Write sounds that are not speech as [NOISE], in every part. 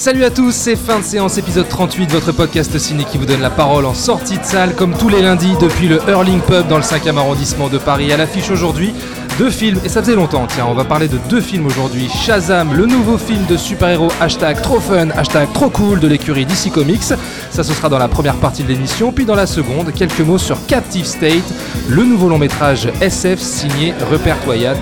Salut à tous, c'est fin de séance épisode 38, votre podcast ciné qui vous donne la parole en sortie de salle, comme tous les lundis depuis le Hurling Pub dans le 5e arrondissement de Paris. À l'affiche aujourd'hui, deux films, et ça faisait longtemps, tiens, on va parler de deux films aujourd'hui. Shazam, le nouveau film de super-héros, hashtag trop fun, hashtag trop cool de l'écurie DC Comics. Ça, ce sera dans la première partie de l'émission, puis dans la seconde, quelques mots sur Captive State, le nouveau long métrage SF signé Rupert Wyatt.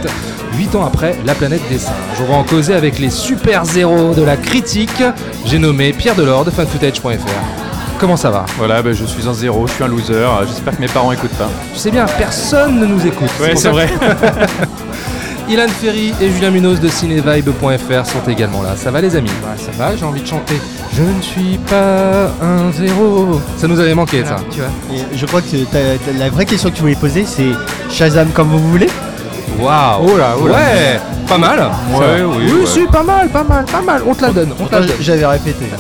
8 ans après La planète des singes. On va en causer avec les super zéros de la critique. J'ai nommé Pierre Delors de fanfootage.fr. Comment ça va Voilà, bah, je suis un zéro, je suis un loser. J'espère que mes parents écoutent pas. Tu sais bien, personne ne nous écoute. Ouais, c'est vrai. [LAUGHS] Ilan Ferry et Julien Munoz de cinévibe.fr sont également là. Ça va les amis Ça va, j'ai envie de chanter. Je ne suis pas un zéro. Ça nous avait manqué ça. Tu vois. Et je crois que la vraie question que tu voulais poser, c'est Shazam comme vous voulez? Waouh Oh là, oh là. Ouais Pas mal Ouais, oui, Oui, ouais. si, pas mal, pas mal, pas mal. On te la donne, on te la donne. J'avais répété. [LAUGHS]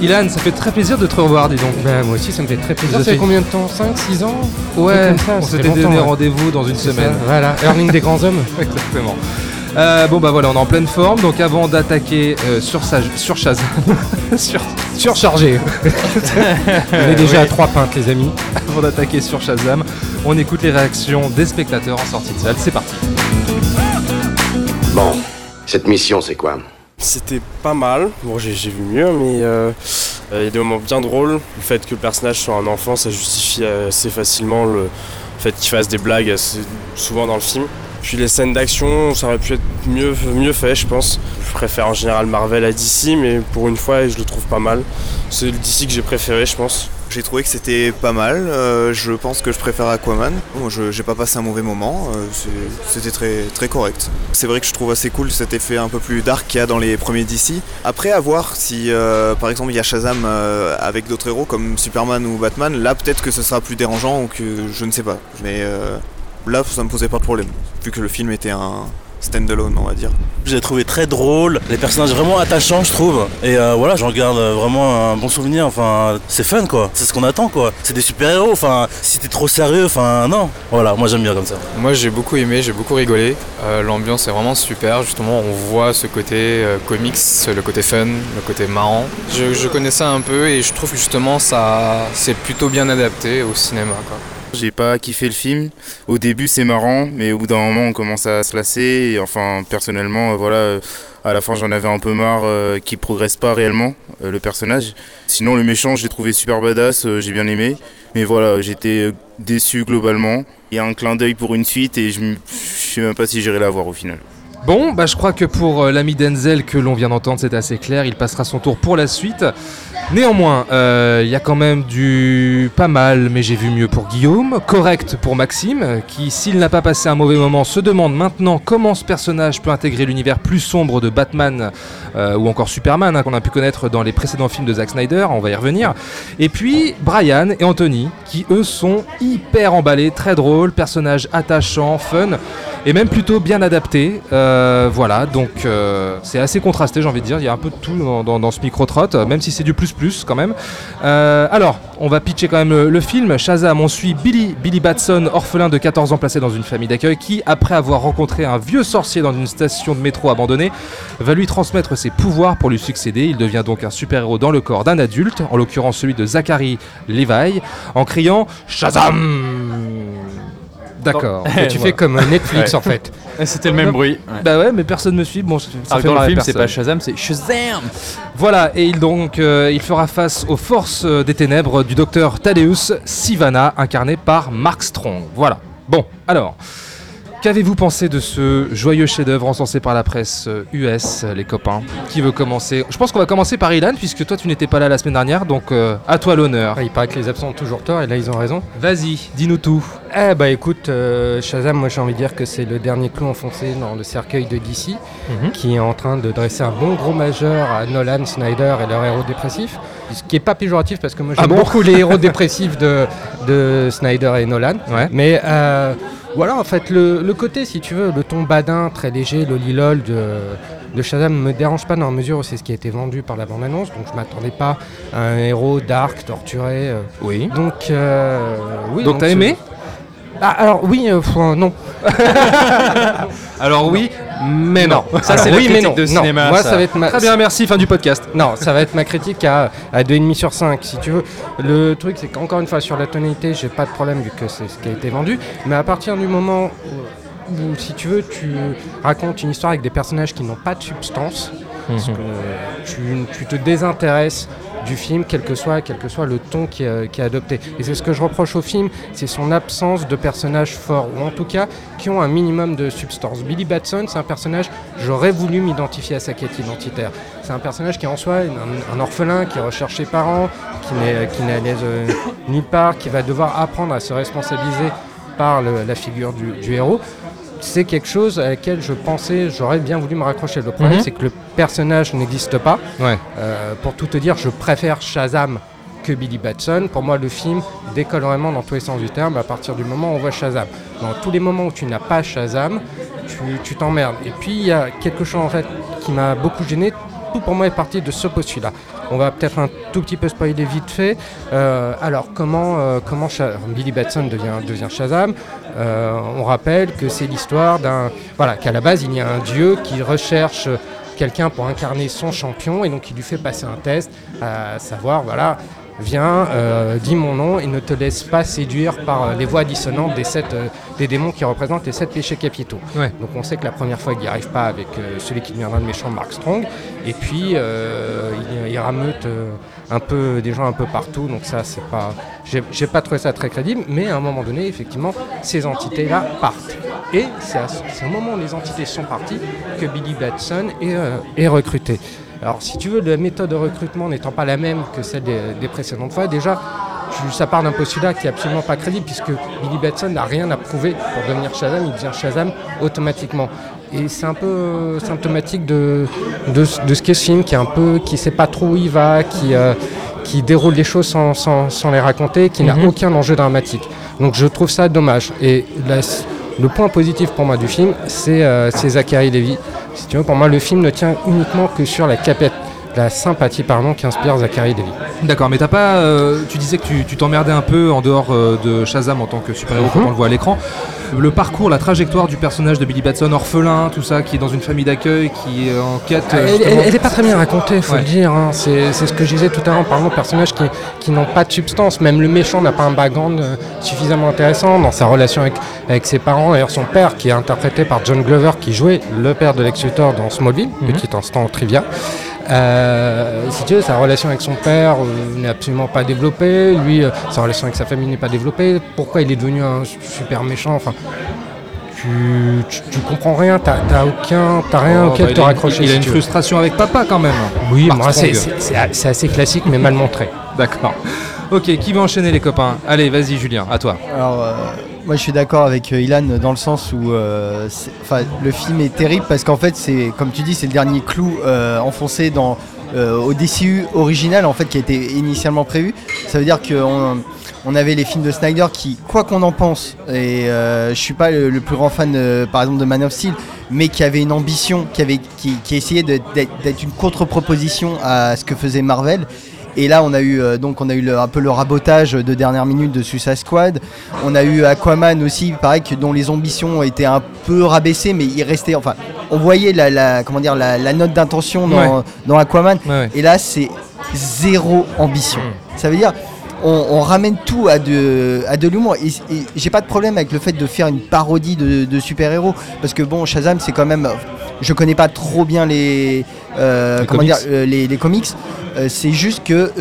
Ilan, ça fait très plaisir de te revoir, dis donc. Bah, moi aussi, ça me fait très plaisir. Ça Ça fait- combien de temps? 5, 6 ans? Ouais, on s'était donné ouais. rendez-vous dans une semaine. ça, Voilà, Earning des grands hommes. [LAUGHS] Exactement. Euh, bon bah voilà, on est en pleine forme, donc avant d'attaquer euh, sur, sa, sur Shazam, [LAUGHS] sur, Surchargé. [LAUGHS] on est déjà à 3 pintes, les amis. avant d'attaquer sur Shazam, on écoute les réactions des spectateurs en sortie de salle. C'est parti. Bon, cette mission, c'est quoi? C'était pas mal, bon j'ai vu mieux, mais euh, euh, il y a des moments bien drôles. Le fait que le personnage soit un enfant, ça justifie assez facilement le fait qu'il fasse des blagues assez souvent dans le film. Puis les scènes d'action, ça aurait pu être mieux, mieux fait, je pense. Je préfère en général Marvel à DC, mais pour une fois, je le trouve pas mal. C'est le DC que j'ai préféré, je pense. J'ai trouvé que c'était pas mal. euh, je pense que je préfère Aquaman. Bon, je j'ai pas passé un mauvais moment. euh, C'était très très correct. C'est vrai que je trouve assez cool cet effet un peu plus dark qu'il y a dans les premiers DC. Après, à voir si, euh, par exemple, il y a Shazam avec d'autres héros comme Superman ou Batman. Là, peut-être que ce sera plus dérangeant ou que je ne sais pas. Mais là, ça me posait pas de problème vu que le film était un stand-alone, on va dire. Je l'ai trouvé très drôle, les personnages vraiment attachants je trouve. Et euh, voilà, j'en garde euh, vraiment un bon souvenir, enfin c'est fun quoi, c'est ce qu'on attend quoi. C'est des super-héros, enfin si t'es trop sérieux, enfin non. Voilà, moi j'aime bien comme ça. Moi j'ai beaucoup aimé, j'ai beaucoup rigolé. Euh, L'ambiance est vraiment super. Justement, on voit ce côté euh, comics, le côté fun, le côté marrant. Je, je connais ça un peu et je trouve que justement ça c'est plutôt bien adapté au cinéma. Quoi. J'ai pas kiffé le film. Au début, c'est marrant, mais au bout d'un moment, on commence à se lasser. Enfin, personnellement, euh, voilà, euh, à la fin, j'en avais un peu marre euh, qu'il progresse pas réellement, euh, le personnage. Sinon, le méchant, je l'ai trouvé super badass, j'ai bien aimé. Mais voilà, j'étais déçu globalement. Il y a un clin d'œil pour une suite et je je sais même pas si j'irai la voir au final. Bon, bah je crois que pour l'ami Denzel que l'on vient d'entendre, c'est assez clair. Il passera son tour pour la suite. Néanmoins, euh, il y a quand même du pas mal, mais j'ai vu mieux pour Guillaume, correct pour Maxime, qui, s'il n'a pas passé un mauvais moment, se demande maintenant comment ce personnage peut intégrer l'univers plus sombre de Batman euh, ou encore Superman, hein, qu'on a pu connaître dans les précédents films de Zack Snyder, on va y revenir. Et puis Brian et Anthony, qui eux sont hyper emballés, très drôles, personnages attachants, fun, et même plutôt bien adaptés. Euh, voilà, donc c'est assez contrasté, j'ai envie de dire. Il y a un peu de tout dans, dans- ce micro-trot, même si c'est du plus-plus quand même. Euh, alors, on va pitcher quand même le, le film. Shazam, on suit Billy, Billy Batson, orphelin de 14 ans placé dans une famille d'accueil, qui, après avoir rencontré un vieux sorcier dans une station de métro abandonnée, va lui transmettre ses pouvoirs pour lui succéder. Il devient donc un super-héros dans le corps d'un adulte, en l'occurrence celui de Zachary Levi, en criant Shazam D'accord. Tu fais comme Netflix Ouais. en fait. C'était le même bruit. ouais. Bah ouais, mais personne me suit. Bon, ça Alors fait dans le film, c'est pas Shazam, c'est Shazam Voilà, et il donc euh, il fera face aux forces euh, des ténèbres du docteur Thaddeus Sivana, incarné par Mark Strong. Voilà. Bon, alors, qu'avez-vous pensé de ce joyeux chef-d'œuvre encensé par la presse US, euh, les copains? Qui veut commencer? Je pense qu'on va commencer par Ilan, puisque toi tu n'étais pas là la semaine dernière, donc euh, à toi l'honneur. Ouais, il paraît que les absents ont toujours tort et là ils ont raison. Vas-y, dis-nous tout. Eh bah écoute, euh, Shazam, moi j'ai envie de dire que c'est le dernier clou enfoncé dans le cercueil de DC, Mhm. qui est en train de dresser un bon gros majeur à Nolan, Snyder et leur héros dépressif. Ce qui est pas péjoratif parce que moi j'aime Ah bon beaucoup les héros dépressifs de, de Snyder et Nolan. Ouais. Mais euh, voilà, en fait, le, le côté, si tu veux, le ton badin, très léger, le lilol de, de Shazam me dérange pas dans la mesure où c'est ce qui a été vendu par la bande-annonce. Donc je m'attendais pas à un héros dark, torturé. euh. Oui. Donc, euh, oui. Donc, t'as aimé? Ah, Alors oui, euh, pff, euh, non. [LAUGHS] Alors oui, mais non. Ça, Alors, c'est la oui, mais critique non. de Non, cinéma. moi, ça va être ma- Très bien, merci. Fin du podcast. Non, ça va être ma critique à, à 2,5 sur 5, si tu veux. Le truc, c'est qu'encore une fois, sur la tonalité, j'ai pas de problème vu que c'est ce qui a été vendu. Mais à partir du moment où, où, si tu veux, tu racontes une histoire avec des personnages qui n'ont pas de substance, parce que tu, tu te désintéresses du film, quel que soit, quel que soit le ton qui est, adopté. Et c'est ce que je reproche au film, c'est son absence de personnages forts, ou en tout cas qui ont un minimum de substance. Billy Batson, c'est un personnage, j'aurais voulu m'identifier à sa quête identitaire. C'est un personnage qui est en soi un, un orphelin, qui recherche ses parents, qui n'est à l'aise euh, nulle part, qui va devoir apprendre à se responsabiliser par la figure du héros. C'est quelque chose à laquelle je pensais, j'aurais bien voulu me raccrocher. Le problème, Mhm. c'est que le personnage n'existe pas. Ouais. Euh, pour tout te dire, je préfère Shazam que Billy Batson. Pour moi, le film décolle vraiment dans tous les sens du terme à partir du moment où on voit Shazam. Dans tous les moments où tu n'as pas Shazam, tu tu t'emmerdes. Et puis, il y a quelque chose en fait qui m'a beaucoup gêné. Tout pour moi est parti de ce postulat. On va peut-être un tout petit peu spoiler vite fait. Euh, alors, comment, euh, comment Billy Batson devient, devient Shazam? Euh, On rappelle que c'est l'histoire d'un. Voilà, qu'à la base, il y a un dieu qui recherche quelqu'un pour incarner son champion et donc il lui fait passer un test à savoir voilà viens euh, dis mon nom et ne te laisse pas séduire par euh, les voix dissonantes des sept euh, des démons qui représentent les sept péchés capitaux. Ouais. donc on sait que la première fois il n'y arrive pas avec euh, celui qui deviendra le méchant Mark Strong. Et puis euh, il, il rameute euh, un peu des gens un peu partout. Donc ça c'est pas j'ai pas trouvé ça très crédible. Mais à un moment donné effectivement ces entités là partent. Et c'est à ce- au moment où les entités sont parties que Billy Batson est, euh, est recruté. Alors si tu veux, la méthode de recrutement n'étant pas la même que celle des, des précédentes fois, déjà, tu- ça part d'un postulat qui est absolument pas crédible puisque Billy Batson n'a rien à prouver pour devenir Shazam, il devient Shazam automatiquement. Et c'est un peu euh, symptomatique de, de, ce- de ce qu'est ce film, qui est un peu, qui sait pas trop où il va, qui, euh, qui déroule les choses sans, sans- sans les raconter, qui n'a Mhm. aucun enjeu dramatique. Donc je trouve ça dommage. Et la- le point positif pour moi du film, c'est euh, Zachary Levy. Si tu veux, pour moi, le film ne tient uniquement que sur la, capet- la sympathie pardon, qu'inspire Zachary Levy. D'accord, mais t'as pas. euh, tu disais que tu t'emmerdais un peu en dehors euh, de Shazam en tant que super-héros quand Mhm. on le voit à l'écran. Le parcours, la trajectoire du personnage de Billy Batson, orphelin, tout ça, qui est dans une famille d'accueil, qui est en quête. euh, Elle, elle- elle est pas très bien racontée, faut Ouais. le dire. hein. C'est c'est ce que je disais tout à l'heure en parlant de personnages qui, qui n'ont pas de substance. Même le méchant n'a pas un background euh, suffisamment intéressant dans sa relation avec, avec ses parents. D'ailleurs, son père, qui est interprété par John Glover, qui jouait le père de Lex Luthor dans Smallville, Mhm. petit instant trivia. Euh, si tu veux, sa relation avec son père euh, n'est absolument pas développée. Lui, euh, sa relation avec sa famille n'est pas développée. Pourquoi il est devenu un su- super méchant Enfin, tu, tu, tu comprends rien. T'as t'as aucun, t'as rien Oh, auquel bah, te il a une- raccrocher. Il a si une veux. frustration avec papa quand même. Oui, c'est assez classique, mais mal montré. D'accord. Ok, qui va enchaîner les copains Allez, vas-y Julien, à toi. Alors, euh, moi je suis d'accord avec euh, Ilan dans le sens où euh, le film est terrible parce qu'en fait, c'est comme tu dis, c'est le dernier clou euh, enfoncé dans, au DCU original en fait qui a été initialement prévu. Ça veut dire qu'on on avait les films de Snyder qui, quoi qu'on en pense, et je suis pas le, plus grand fan par exemple de Man of Steel, mais qui avait une ambition, qui, avait, qui, essayait d'être une contre-proposition à ce que faisait Marvel. Et là, on a eu euh, donc on a eu le- un peu le rabotage de dernière minute de Suicide Squad. On a eu Aquaman aussi, pareil que dont les ambitions étaient un peu rabaissées, mais il restait. Enfin, on voyait la, la- comment dire la, la note d'intention dans, Ouais. dans Aquaman. Ouais, ouais. Et là, c'est zéro ambition. Ça veut dire. On, on ramène tout à de, à de l'humour. Et, et j'ai pas de problème avec le fait de faire une parodie de, de super-héros. Parce que bon, Shazam, c'est quand même. Je connais pas trop bien les. euh, Les comment comics. dire euh, les, les comics. Euh, c'est juste que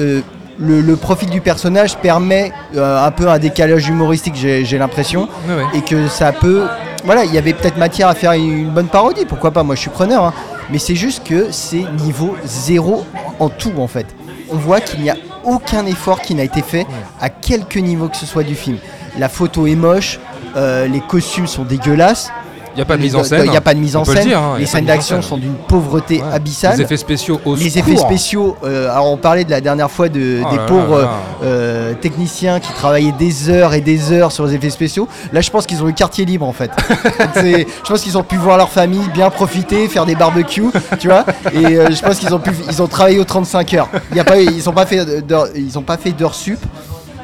le, le profil du personnage permet un peu un décalage humoristique, j'ai j'ai l'impression. Ouais, ouais. Et que ça peut. Voilà, il y avait peut-être matière à faire une bonne parodie, pourquoi pas, moi je suis preneur. hein. Mais c'est juste que c'est niveau zéro en tout en fait. On voit qu'il n'y a aucun effort qui n'a été fait à quelque niveau que ce soit du film. La photo est moche, euh, les costumes sont dégueulasses. Y a pas de mise en Il n'y a pas de mise en peut le scène. dire, hein, les scènes d'action sont d'une pauvreté Ouais. abyssale. Les effets spéciaux au Les secours. effets spéciaux, euh, alors on parlait de la dernière fois de, Oh des là pauvres là euh, techniciens qui travaillaient des heures et des heures sur les effets spéciaux. Là, je pense qu'ils ont eu quartier libre en fait. [LAUGHS] Je pense qu'ils ont pu voir leur famille, bien profiter, faire des barbecues, tu vois. Et euh, je pense qu'ils ont pu, ils ont travaillé aux 35 heures. Il y a pas, ils ont pas fait d'heures, ils ont pas fait d'heures sup.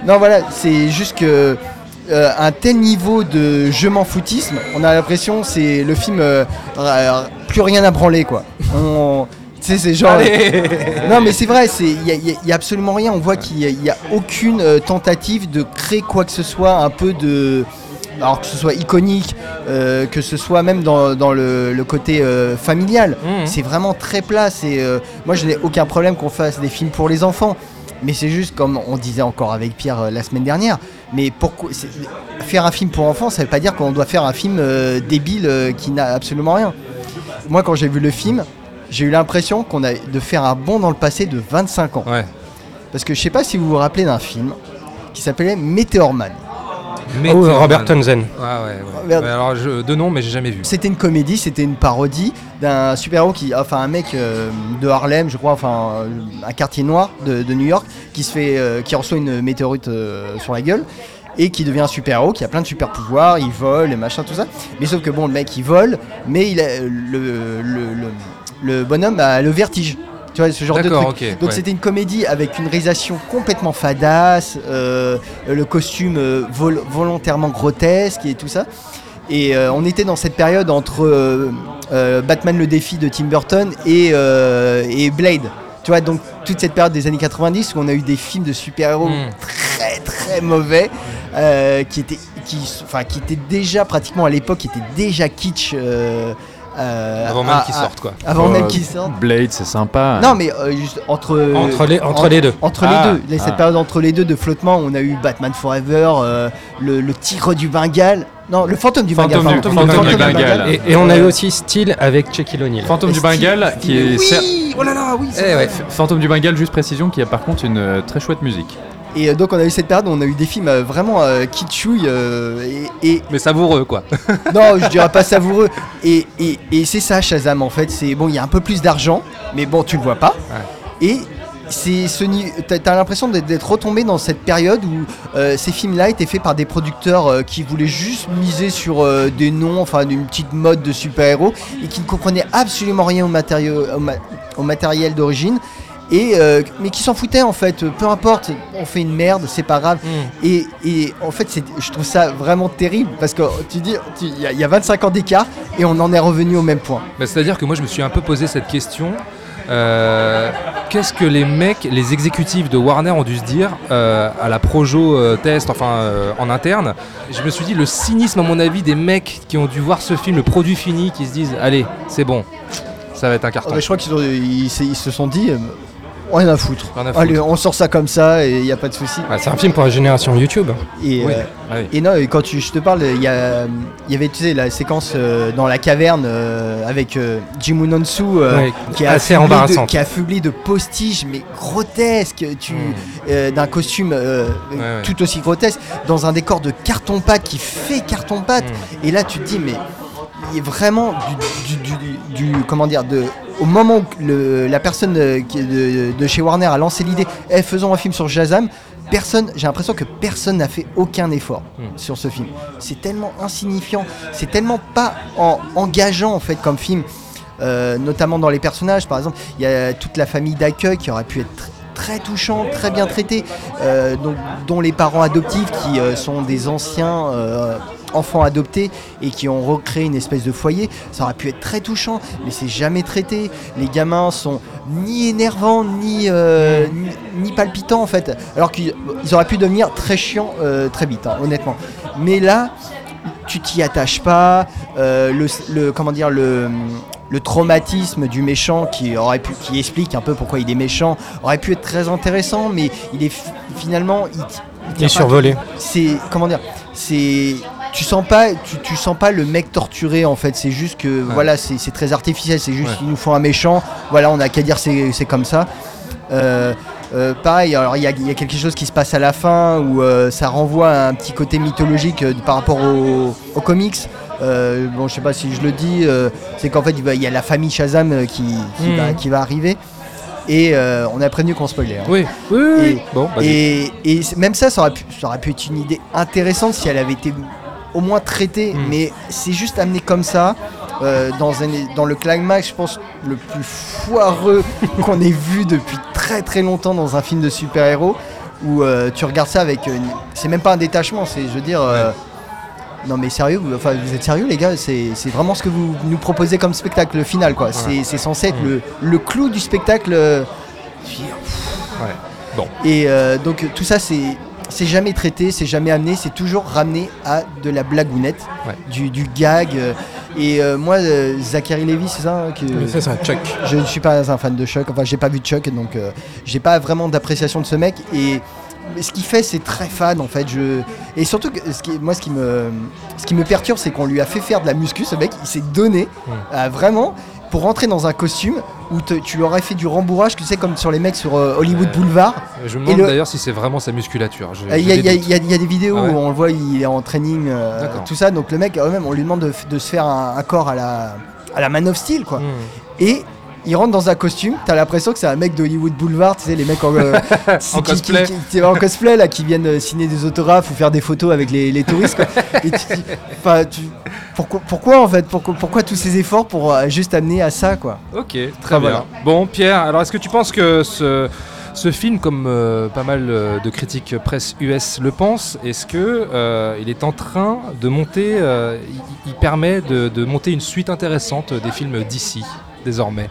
Non, voilà, c'est juste que euh, un tel niveau de je m'en foutisme, on a l'impression c'est le film euh, plus rien à branler quoi. On, tu sais, c'est genre. Allez non, mais c'est vrai, c'est il y, a- y a- absolument rien. On voit qu'il y a- aucune euh, tentative de créer quoi que ce soit, un peu de. Alors que ce soit iconique, euh, que ce soit même dans, dans le, le côté euh, familial, Mhm. c'est vraiment très plat. c'est, euh, moi, je n'ai aucun problème qu'on fasse des films pour les enfants. Mais c'est juste comme on disait encore avec Pierre euh, la semaine dernière. Mais pourquoi faire un film pour enfants, ça veut pas dire qu'on doit faire un film euh, débile euh, qui n'a absolument rien. Moi, quand j'ai vu le film, j'ai eu l'impression qu'on a de faire un bond dans le passé de 25 ans. Ouais. Parce que je sais pas si vous vous rappelez d'un film qui s'appelait Meteor Man. Oh. Robert Townsend. Ah ouais, ouais. merde. Ouais, alors, je, de nom, mais j'ai jamais vu. C'était une comédie, c'était une parodie d'un super-héros qui, enfin un mec euh, de Harlem, je crois, enfin euh, un quartier noir de, de New York, qui se fait, euh, qui reçoit une météorite euh, sur la gueule et qui devient un super-héros, qui a plein de super pouvoirs, il vole et machin tout ça. Mais sauf que bon, le mec il vole, mais il a, le, le, le, le bonhomme a le vertige. Tu vois, ce genre de truc. ok, Donc ouais. c'était une comédie avec une réalisation complètement fadasse, euh, le costume euh, vol- volontairement grotesque et tout ça. Et euh, on était dans cette période entre euh, Batman le défi de Tim Burton et, et Blade. Tu vois, donc toute cette période des années 90 où on a eu des films de super-héros Mm. très très mauvais, euh, qui, étaient, qui, enfin, qui étaient déjà pratiquement à l'époque, qui étaient déjà kitsch. euh, euh, Avant même à- qu'ils à- sortent, quoi. Avant même Euh, qu'ils sortent. Blade, c'est sympa. Non, mais euh, juste entre, Entre les- entre en- les deux. Entre Ah, les deux. Les- Cette ah. période entre les deux de flottement, on a eu Batman Forever, euh, le, le tigre du Bengale. Non, le fantôme du Bengale. Fantôme du Bengale. Et, et on a eu aussi Steel avec Shaquille O'Neal. Fantôme du Bengale, qui est. Oui, oh là là, oui. c'est Eh ouais. Fantôme du Bengale, juste précision, qui a par contre une très chouette musique. Et euh, donc on a eu cette période où on a eu des films euh, vraiment kitschouilles euh, et, et- Mais savoureux, quoi. [LAUGHS] non, je dirais pas savoureux. Et, et- et c'est ça Shazam en fait. C'est bon, il y a un peu plus d'argent, mais bon, tu le vois pas. Et c'est ce t'as l'impression d'être retombé dans cette période où euh, ces films-là étaient faits par des producteurs euh, qui voulaient juste miser sur euh, des noms, enfin d'une petite mode de super-héros et qui ne comprenaient absolument rien au, matériau- au ma- au matériel d'origine. Et euh, mais qui s'en foutaient en fait, peu importe, on fait une merde, c'est pas grave. Mm. Et, et en fait, c'est- je trouve ça vraiment terrible parce que tu dis, il y, a- il y a 25 ans d'écart et on en est revenu au même point. Bah, C'est-à-dire que moi, je me suis un peu posé cette question. Euh, Qu'est-ce que les mecs, les exécutifs de Warner ont dû se dire euh, à la Projo euh, test, enfin euh, en interne? Je me suis dit le cynisme, à mon avis, des mecs qui ont dû voir ce film, le produit fini, qui se disent allez, c'est bon, ça va être un carton. Ah bah, je crois qu'ils ils, se- ils se sont dit, euh, rien à foutre. Rien à foutre. Allez, on sort ça comme ça et il n'y a pas de souci. Ah, c'est un film pour la génération YouTube. Et, Oui, euh, ah oui. et non, et quand tu, je te parle, il y, a- avait tu sais, la séquence euh, dans la caverne euh, avec euh, Jim Unonsu euh, qui, est assez affublé de, qui est affublé de postiches mais grotesques, tu, Mm. euh, d'un costume euh, Ouais, ouais. tout aussi grotesque, dans un décor de carton-pâte qui fait carton-pâte. Mm. Et là, tu te dis, mais il est vraiment du, du- du- du- comment dire, de, au moment où le- la personne euh, de, de chez Warner a lancé l'idée, eh, faisons un film sur Shazam. Personne, j'ai l'impression que personne n'a fait aucun effort Mm. sur ce film. C'est tellement insignifiant, c'est tellement pas en- engageant en fait comme film, euh, notamment dans les personnages. Par exemple, il y a toute la famille d'accueil qui aurait pu être tr- très touchant, très bien traité, euh, dont, dont les parents adoptifs qui euh, sont des anciens enfants adoptés et qui ont recréé une espèce de foyer, ça aurait pu être très touchant, mais c'est jamais traité. Les gamins sont ni énervants ni, euh, ni, ni palpitants en fait, alors qu'ils ils auraient pu devenir très chiants euh, très vite, hein, honnêtement. Mais là, tu t'y attaches pas, euh, le, le- comment dire le le traumatisme du méchant qui aurait pu qui explique un peu pourquoi il est méchant aurait pu être très intéressant mais il est fi- finalement il, est survolé. c'est comment dire c'est tu sens pas tu, tu sens pas le mec torturé en fait c'est juste que voilà c'est très artificiel c'est juste Ouais. qu'ils nous font un méchant voilà on a qu'à dire c'est comme ça Euh, Euh, pareil, alors il y, a- il y a quelque chose qui se passe à la fin où euh, ça renvoie à un petit côté mythologique euh, par rapport au- aux comics. Euh, bon, je sais pas si je le dis, euh, c'est qu'en fait il y a la famille Shazam euh, qui, qui va, qui va arriver. Et euh, on a prévenu qu'on spoilait. hein. Oui, oui, oui, oui. Et, Bon, et, même ça, ça aurait, pu, ça aurait pu être une idée intéressante si elle avait été au moins traitée. Mm. Mais c'est juste amené comme ça. euh, dans, un, dans le climax, je pense, le plus foireux [LAUGHS] qu'on ait vu depuis très très longtemps dans un film de super-héros. Où euh, tu regardes ça avec. une- C'est même pas un détachement, c'est, je veux dire. euh, non mais sérieux, vous, enfin, vous êtes sérieux les gars C'est c'est vraiment ce que vous nous proposez comme spectacle final quoi. C'est- C'est censé être Mm. le, le clou du spectacle. Ouais. Bon. et donc tout ça c'est c'est jamais traité, c'est jamais amené, c'est toujours ramené à de la blagounette, Ouais. du, du gag. euh, et euh, moi, euh, Zachary Levi, c'est ça hein, que, Oui, c'est ça, Chuck. Je ne suis pas un fan de Chuck, enfin j'ai pas vu Chuck, donc j'ai pas vraiment d'appréciation de ce mec. Et ce qu'il fait, c'est très fan en fait. Je... Et surtout, que ce qui, moi, ce qui me, ce qui me perturbe, c'est qu'on lui a fait faire de la muscu. Ce mec, il s'est donné euh, vraiment pour rentrer dans un costume où te- tu lui aurais fait du rembourrage, tu sais, comme sur les mecs sur euh, Hollywood Boulevard. Je me demande le- d'ailleurs si c'est vraiment sa musculature. Euh, Il y, a- y des y y a vidéos Ah ouais où on le voit, il est en training, euh, tout ça. Donc le mec, euh, même, on lui demande de, se faire un, un corps à la, à la Man of Steel, quoi. Hmm. Et il rentre dans un costume, t'as l'impression que c'est un mec de Hollywood Boulevard, tu sais, les mecs en, euh, [LAUGHS] En qui- cosplay. qui- qui- en cosplay, là, qui viennent euh, signer des autographes ou faire des photos avec les, les touristes. quoi. Et tu tu- pourquoi, pourquoi en fait pourquoi, pourquoi tous ces efforts pour euh, juste amener à ça, quoi? Ok, très Enfin, bien. voilà. Bon, Pierre, alors est-ce que tu penses que ce, ce film, comme euh, pas mal euh, de critiques presse US le pensent, est-ce que euh, il est en train de monter, il, il permet de, de monter une suite intéressante des films d'ici désormais?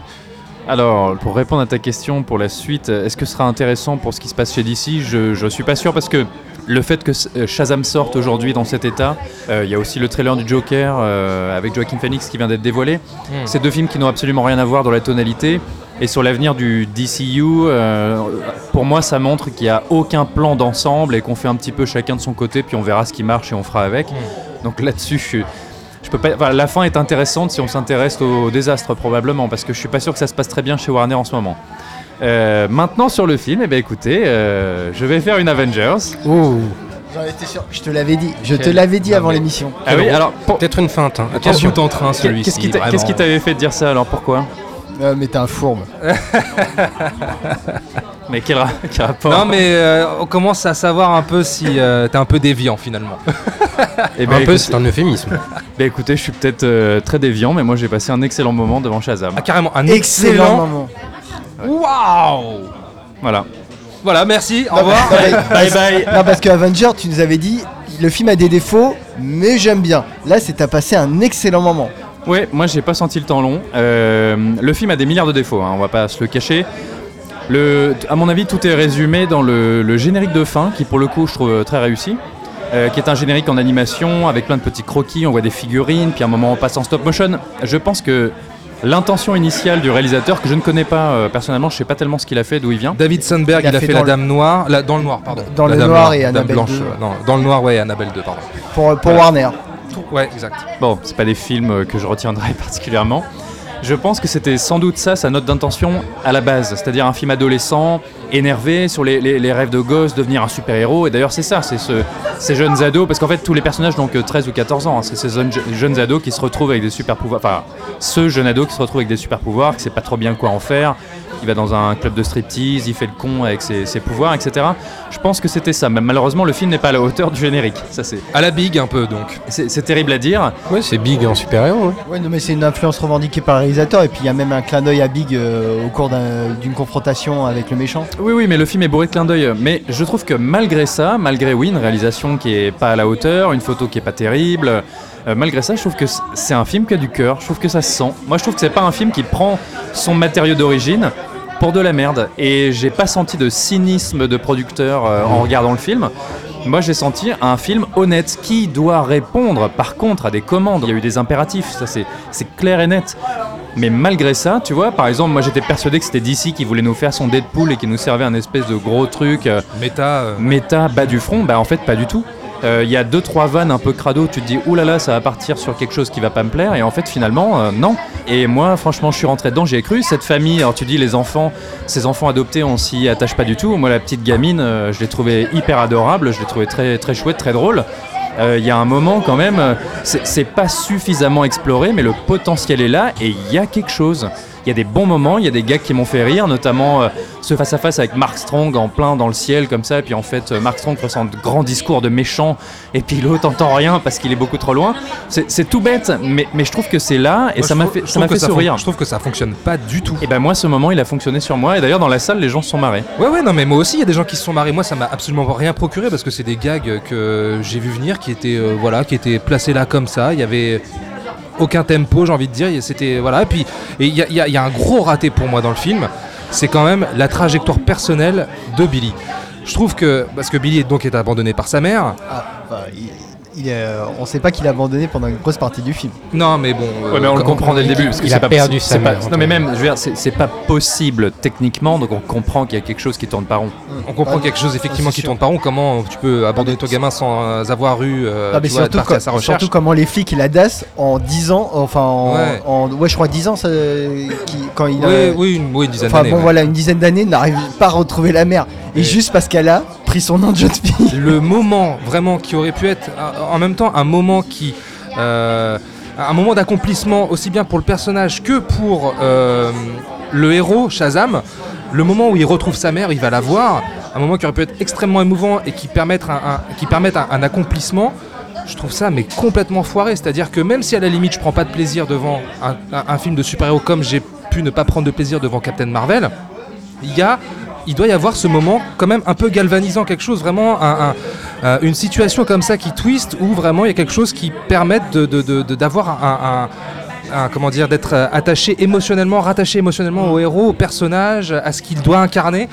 Alors, pour répondre à ta question pour la suite, est-ce que ce sera intéressant pour ce qui se passe chez DC Je ne suis pas sûr parce que le fait que euh, Shazam sorte aujourd'hui dans cet état, euh, il y a aussi le trailer du Joker euh, avec Joaquin Phoenix qui vient d'être dévoilé. Hmm. C'est deux films qui n'ont absolument rien à voir dans la tonalité. Et sur l'avenir du DCU, euh, pour moi, ça montre qu'il n'y a aucun plan d'ensemble et qu'on fait un petit peu chacun de son côté, puis on verra ce qui marche et on fera avec. Donc là-dessus, je, je peux pas. enfin, la fin est intéressante si on s'intéresse au, désastre probablement, parce que je suis pas sûr que ça se passe très bien chez Warner en ce moment. Euh, maintenant sur le film, eh ben écoutez, euh, je vais faire une Avengers. Oh. J'en étais sûr, je te l'avais dit, je te l'avais dit avant l'émission. Ah oui, alors pour- Peut-être une feinte. hein. Attention. en train celui-ci qui qu'est-ce qui t'avait fait dire ça alors Pourquoi? Euh, mais t'es un fourbe. [LAUGHS] Mais quel, ra- [LAUGHS] quel rapport Non, mais euh, on commence à savoir un peu si euh, t'es un peu déviant finalement. [LAUGHS] Eh Un ben, peu, c'est un euphémisme. [LAUGHS] bah, écoutez, je suis peut-être euh, très déviant, mais moi j'ai passé un excellent moment devant Shazam. Ah, carrément, un Excellent excellent. moment. Waouh Voilà. Voilà, merci, au revoir. non, Bye bye. Non, parce que Avenger, tu nous avais dit, le film a des défauts, mais j'aime bien. Là, c'est t'as passé un excellent moment. Ouais, moi j'ai pas senti le temps long. Euh, le film a des milliards de défauts, hein, on va pas se le cacher. Le, à mon avis, tout est résumé dans le, le générique de fin, qui pour le coup je trouve euh, très réussi. Euh, qui est un générique en animation avec plein de petits croquis, on voit des figurines, puis à un moment on passe en stop motion. Je pense que l'intention initiale du réalisateur, que je ne connais pas euh, personnellement, je sais pas tellement ce qu'il a fait, d'où il vient. David Sandberg, Il a il a, fait fait, dans la Dame Noire, la- dans le noir, pardon. Dans La le Dame noir et Dame Annabelle blanche. 2. euh, non, dans le noir, ouais, Annabelle 2, pardon. Pour. Warner. Ouais, exact. Bon, c'est pas des films que je retiendrai [LAUGHS] particulièrement. Je pense que c'était sans doute ça sa note d'intention à la base, c'est-à-dire un film adolescent, énervé sur les, les- les rêves de gosse, devenir un super-héros. Et d'ailleurs, c'est ça, c'est ce- ces jeunes ados, parce qu'en fait, tous les personnages n'ont que 13 ou 14 ans. hein. c'est ces jeunes, jeunes ados qui se retrouvent avec des super-pouvoirs. Enfin, ce jeune ado qui se retrouve avec des super-pouvoirs, qui sait pas trop bien quoi en faire. Il va dans un club de striptease, il fait le con avec ses, ses pouvoirs, etc. Je pense que c'était ça. Mais malheureusement, le film n'est pas à la hauteur du générique. Ça, c'est, À la big un peu donc. c'est, terrible à dire. Ouais, c'est big en super-héros. Ouais, non, mais c'est une influence revendiquée par le réalisateur. Et puis il y a même un clin d'œil à Big euh, au cours d'un- d'une confrontation avec le méchant. Oui, oui, mais le film est bourré de clins d'œil. Mais je trouve que malgré ça, malgré oui, une réalisation qui est pas à la hauteur, une photo qui est pas terrible, euh, malgré ça, je trouve que c'est un film qui a du cœur. Je trouve que ça se sent. Moi, je trouve que c'est pas un film qui prend son matériau d'origine pour de la merde. Et j'ai pas senti de cynisme de producteur euh, en regardant le film. Moi, j'ai senti un film honnête qui doit répondre, par contre, à des commandes. Il y a eu des impératifs, ça c'est clair et net. Mais malgré ça, tu vois, par exemple, moi j'étais persuadé que c'était DC qui voulait nous faire son Deadpool et qui nous servait un espèce de gros truc euh, Méta. euh, méta bas du front. Bah en fait, pas du tout. Euh, Il y a deux trois vannes un peu crado, tu te dis oulala là là, ça va partir sur quelque chose qui va pas me plaire et en fait finalement euh, non. Et moi franchement je suis rentré dedans, j'ai cru cette famille. Alors tu dis les enfants, ces enfants adoptés on s'y attache pas du tout. Moi la petite gamine, euh, je l'ai trouvée hyper adorable, je l'ai trouvée très très chouette, très drôle. Euh, Il y a un moment quand même, euh, c'est c'est pas suffisamment exploré, mais le potentiel est là et il y a quelque chose. Il y a des bons moments, il y a des gars qui m'ont fait rire, notamment euh, ce face-à-face avec Mark Strong en plein dans le ciel comme ça, et puis en fait euh, Mark Strong ressent de grands discours de méchant, et puis l'autre entend rien parce qu'il est beaucoup trop loin. C'est tout bête, mais, mais je trouve que c'est là, et Moi, ça m'a fait, ça fait sourire. Je trouve que ça fonctionne pas du tout. Et ben moi ce moment il a fonctionné sur moi, et d'ailleurs dans la salle les gens se sont marrés. Ouais, ouais, non, mais moi aussi, il y a des gens qui se sont marrés. Moi, ça m'a absolument rien procuré parce que c'est des gags que j'ai vu venir qui étaient, euh, voilà, qui étaient placés là comme ça. Il y avait aucun tempo, j'ai envie de dire. C'était, voilà. Et puis, il y, y a- un gros raté pour moi dans le film. C'est quand même la trajectoire personnelle de Billy. Je trouve que, parce que Billy donc est abandonné par sa mère. Ah, il est, euh, on sait pas qu'il a abandonné pendant une grosse partie du film. Non, mais bon. Ouais, mais on le quand- comprend dès le début. Parce que il c'est a pas perdu sa c'est pas- Non, mais même, je veux dire, c'est pas possible techniquement, donc on comprend qu'il y a quelque chose qui tourne pas rond. On comprend Ah, quelque chose effectivement c'est qui sûr. tourne par rond. Comment tu peux abandonner ton gamin sans euh, avoir eu, euh, Ah, mais tu vois, surtout, partir à co- sa recherche surtout comment les flics et la DAS en 10 ans, enfin en, Ouais. en- ouais je crois 10 ans ça, qui- quand il a, Oui, oui, une, oui, une dizaine enfin d'années. bon ouais. voilà une dizaine d'années n'arrive pas à retrouver la mère et, Et- juste parce qu'elle a son nom de jeune fille. le moment vraiment qui aurait pu être en même temps un moment qui euh, un moment d'accomplissement aussi bien pour le personnage que pour euh, le héros Shazam. Le moment où il retrouve sa mère il va la voir. Un moment qui aurait pu être extrêmement émouvant et qui permettre un, qui permette un, accomplissement. Je trouve ça mais complètement foiré. C'est à dire que même si à la limite je prends pas de plaisir devant un film de super-héros comme j'ai pu ne pas prendre de plaisir devant Captain Marvel il y a il doit y avoir ce moment quand même un peu galvanisant, quelque chose vraiment, euh, une situation comme ça qui twist, où vraiment il y a quelque chose qui permette de- de- de- de- d'avoir un- comment dire, d'être attaché émotionnellement, rattaché émotionnellement au héros, au personnage, à ce qu'il doit incarner.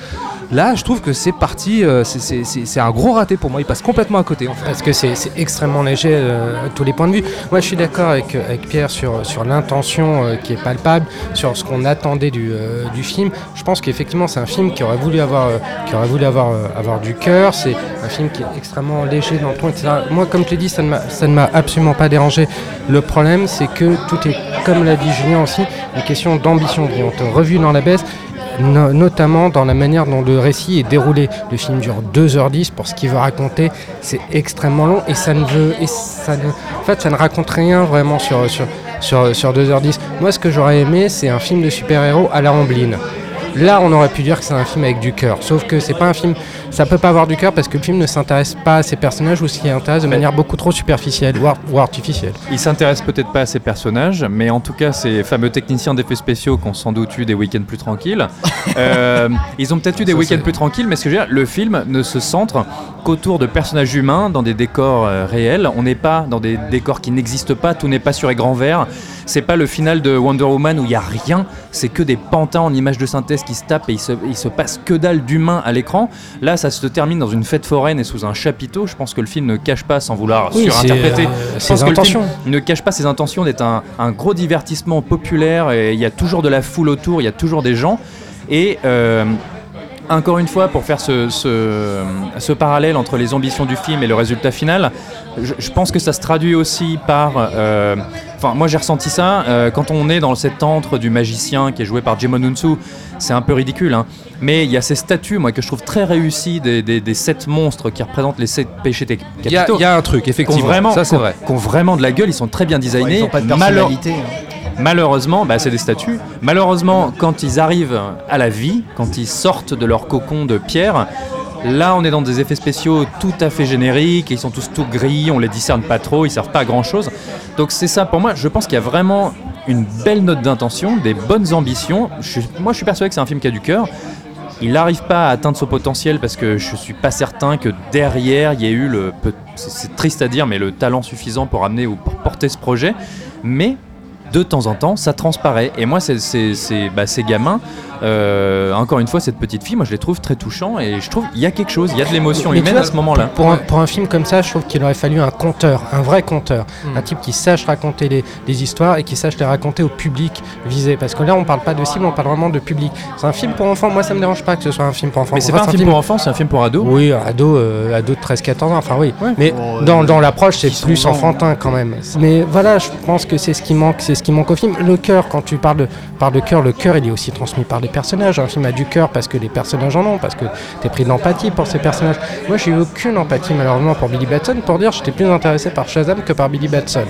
Là, je trouve que c'est parti, euh, c'est- un gros raté pour moi. Il passe complètement à côté. En fait. Parce que c'est extrêmement léger euh, à tous les points de vue. Moi, je suis d'accord avec, euh, Pierre sur, sur l'intention qui est palpable, sur ce qu'on attendait du, du film. Je pense qu'effectivement, c'est un film qui aurait voulu avoir, qui aurait voulu avoir, avoir du cœur. C'est un film qui est extrêmement léger dans le ton, etc. Moi, comme je l'ai dit, ça ne m'a- absolument pas dérangé. Le problème, c'est que tout est, comme l'a dit Julien aussi, une question d'ambition. On te revu dans la baisse. No- notamment dans la manière dont le récit est déroulé. Le film dure 2h10 pour ce qu'il veut raconter, c'est extrêmement long et ça ne veut et ne, fait ça ne raconte rien vraiment sur sur sur, sur 2h10. Moi ce que j'aurais aimé c'est un film de super-héros à la Amblin. Là, on aurait pu dire que c'est un film avec du cœur. Sauf que c'est pas un film. Ça peut pas avoir du cœur parce que le film ne s'intéresse pas à ses personnages ou s'y intéresse de manière beaucoup trop superficielle ou, ar- ou artificielle. Il s'intéresse peut-être pas à ses personnages, mais en tout cas, ces fameux techniciens d'effets spéciaux qui ont sans doute eu des week-ends plus tranquilles, [LAUGHS] euh, ils ont peut-être eu des week-ends plus tranquilles, mais ce que je veux dire, le film ne se centre qu'autour de personnages humains dans des décors euh, réels. On n'est pas dans des décors qui n'existent pas, tout n'est pas sur écran vert. C'est pas le final de Wonder Woman où il y a rien, c'est que des pantins en images de synthèse qui se tapent et il se, il se passe que dalle d'humain à l'écran. Là, ça se termine dans une fête foraine et sous un chapiteau. Je pense que le film ne cache pas, sans vouloir Oui, surinterpréter, euh, ses le intentions. film ne cache pas ses intentions d'être un, un gros divertissement populaire et il y a toujours de la foule autour, il y a toujours des gens. Et euh, encore une fois, pour faire ce, ce- ce parallèle entre les ambitions du film et le résultat final, je, je pense que ça se traduit aussi par... euh, Enfin, moi j'ai ressenti ça euh, quand on est dans cet antre du magicien qui est joué par Jimon Unsu. C'est un peu ridicule, hein. mais il y a ces statues, moi, que je trouve très réussies des, des- des sept monstres qui représentent les sept péchés te- Il y, a- capitaux. il y a un truc, effectivement. vraiment, ça, c'est qui ont- vrai. qui ont vraiment de la gueule, ils sont très bien designés. ils ont pas de Malheur- personnalité. hein. Malheureusement, bah, c'est des statues. Malheureusement, quand ils arrivent à la vie, quand ils sortent de leur cocon de pierre, là on est dans des effets spéciaux tout à fait génériques, ils sont tous tout gris, on les discerne pas trop, ils servent pas à grand chose. Donc c'est ça pour moi, je pense qu'il y a vraiment une belle note d'intention, des bonnes ambitions. Moi je suis persuadé que c'est un film qui a du cœur. Il n'arrive pas à atteindre son potentiel parce que je suis pas certain que derrière il y ait eu le, c'est triste à dire, mais le talent suffisant pour amener ou pour porter ce projet. Mais de temps en temps, ça transparaît. Et moi, c'est- bah, ces gamins, Euh, encore une fois, cette petite fille, moi je les trouve très touchants et je trouve il y a quelque chose, il y a de l'émotion humaine vois, à ce moment-là. Pour un, pour un film comme ça, je trouve qu'il aurait fallu un conteur, un vrai conteur. Hmm. Un type qui sache raconter les, les histoires et qui sache les raconter au public visé. Parce que là, on parle pas de cible, on parle vraiment de public. C'est un film pour enfants, moi ça me dérange pas que ce soit un film pour enfants. Mais c'est pas un film pour enfants, c'est un film pour ados. Oui, ado, euh, ado de 13-14 ans, enfin oui. Mais Bon, dans, euh, dans l'approche, c'est plus sont enfantin quand même. Mais voilà, je pense que c'est ce qui manque, c'est ce qui manque au film. Le cœur, quand tu parles de, parles de cœur, le cœur, il est aussi transmis par les personnages. Un film a du cœur parce que les personnages en ont, parce que tu es pris de l'empathie pour ces personnages. Moi, j'ai eu aucune empathie malheureusement pour Billy Batson. Pour dire, j'étais plus intéressé par Shazam que par Billy Batson.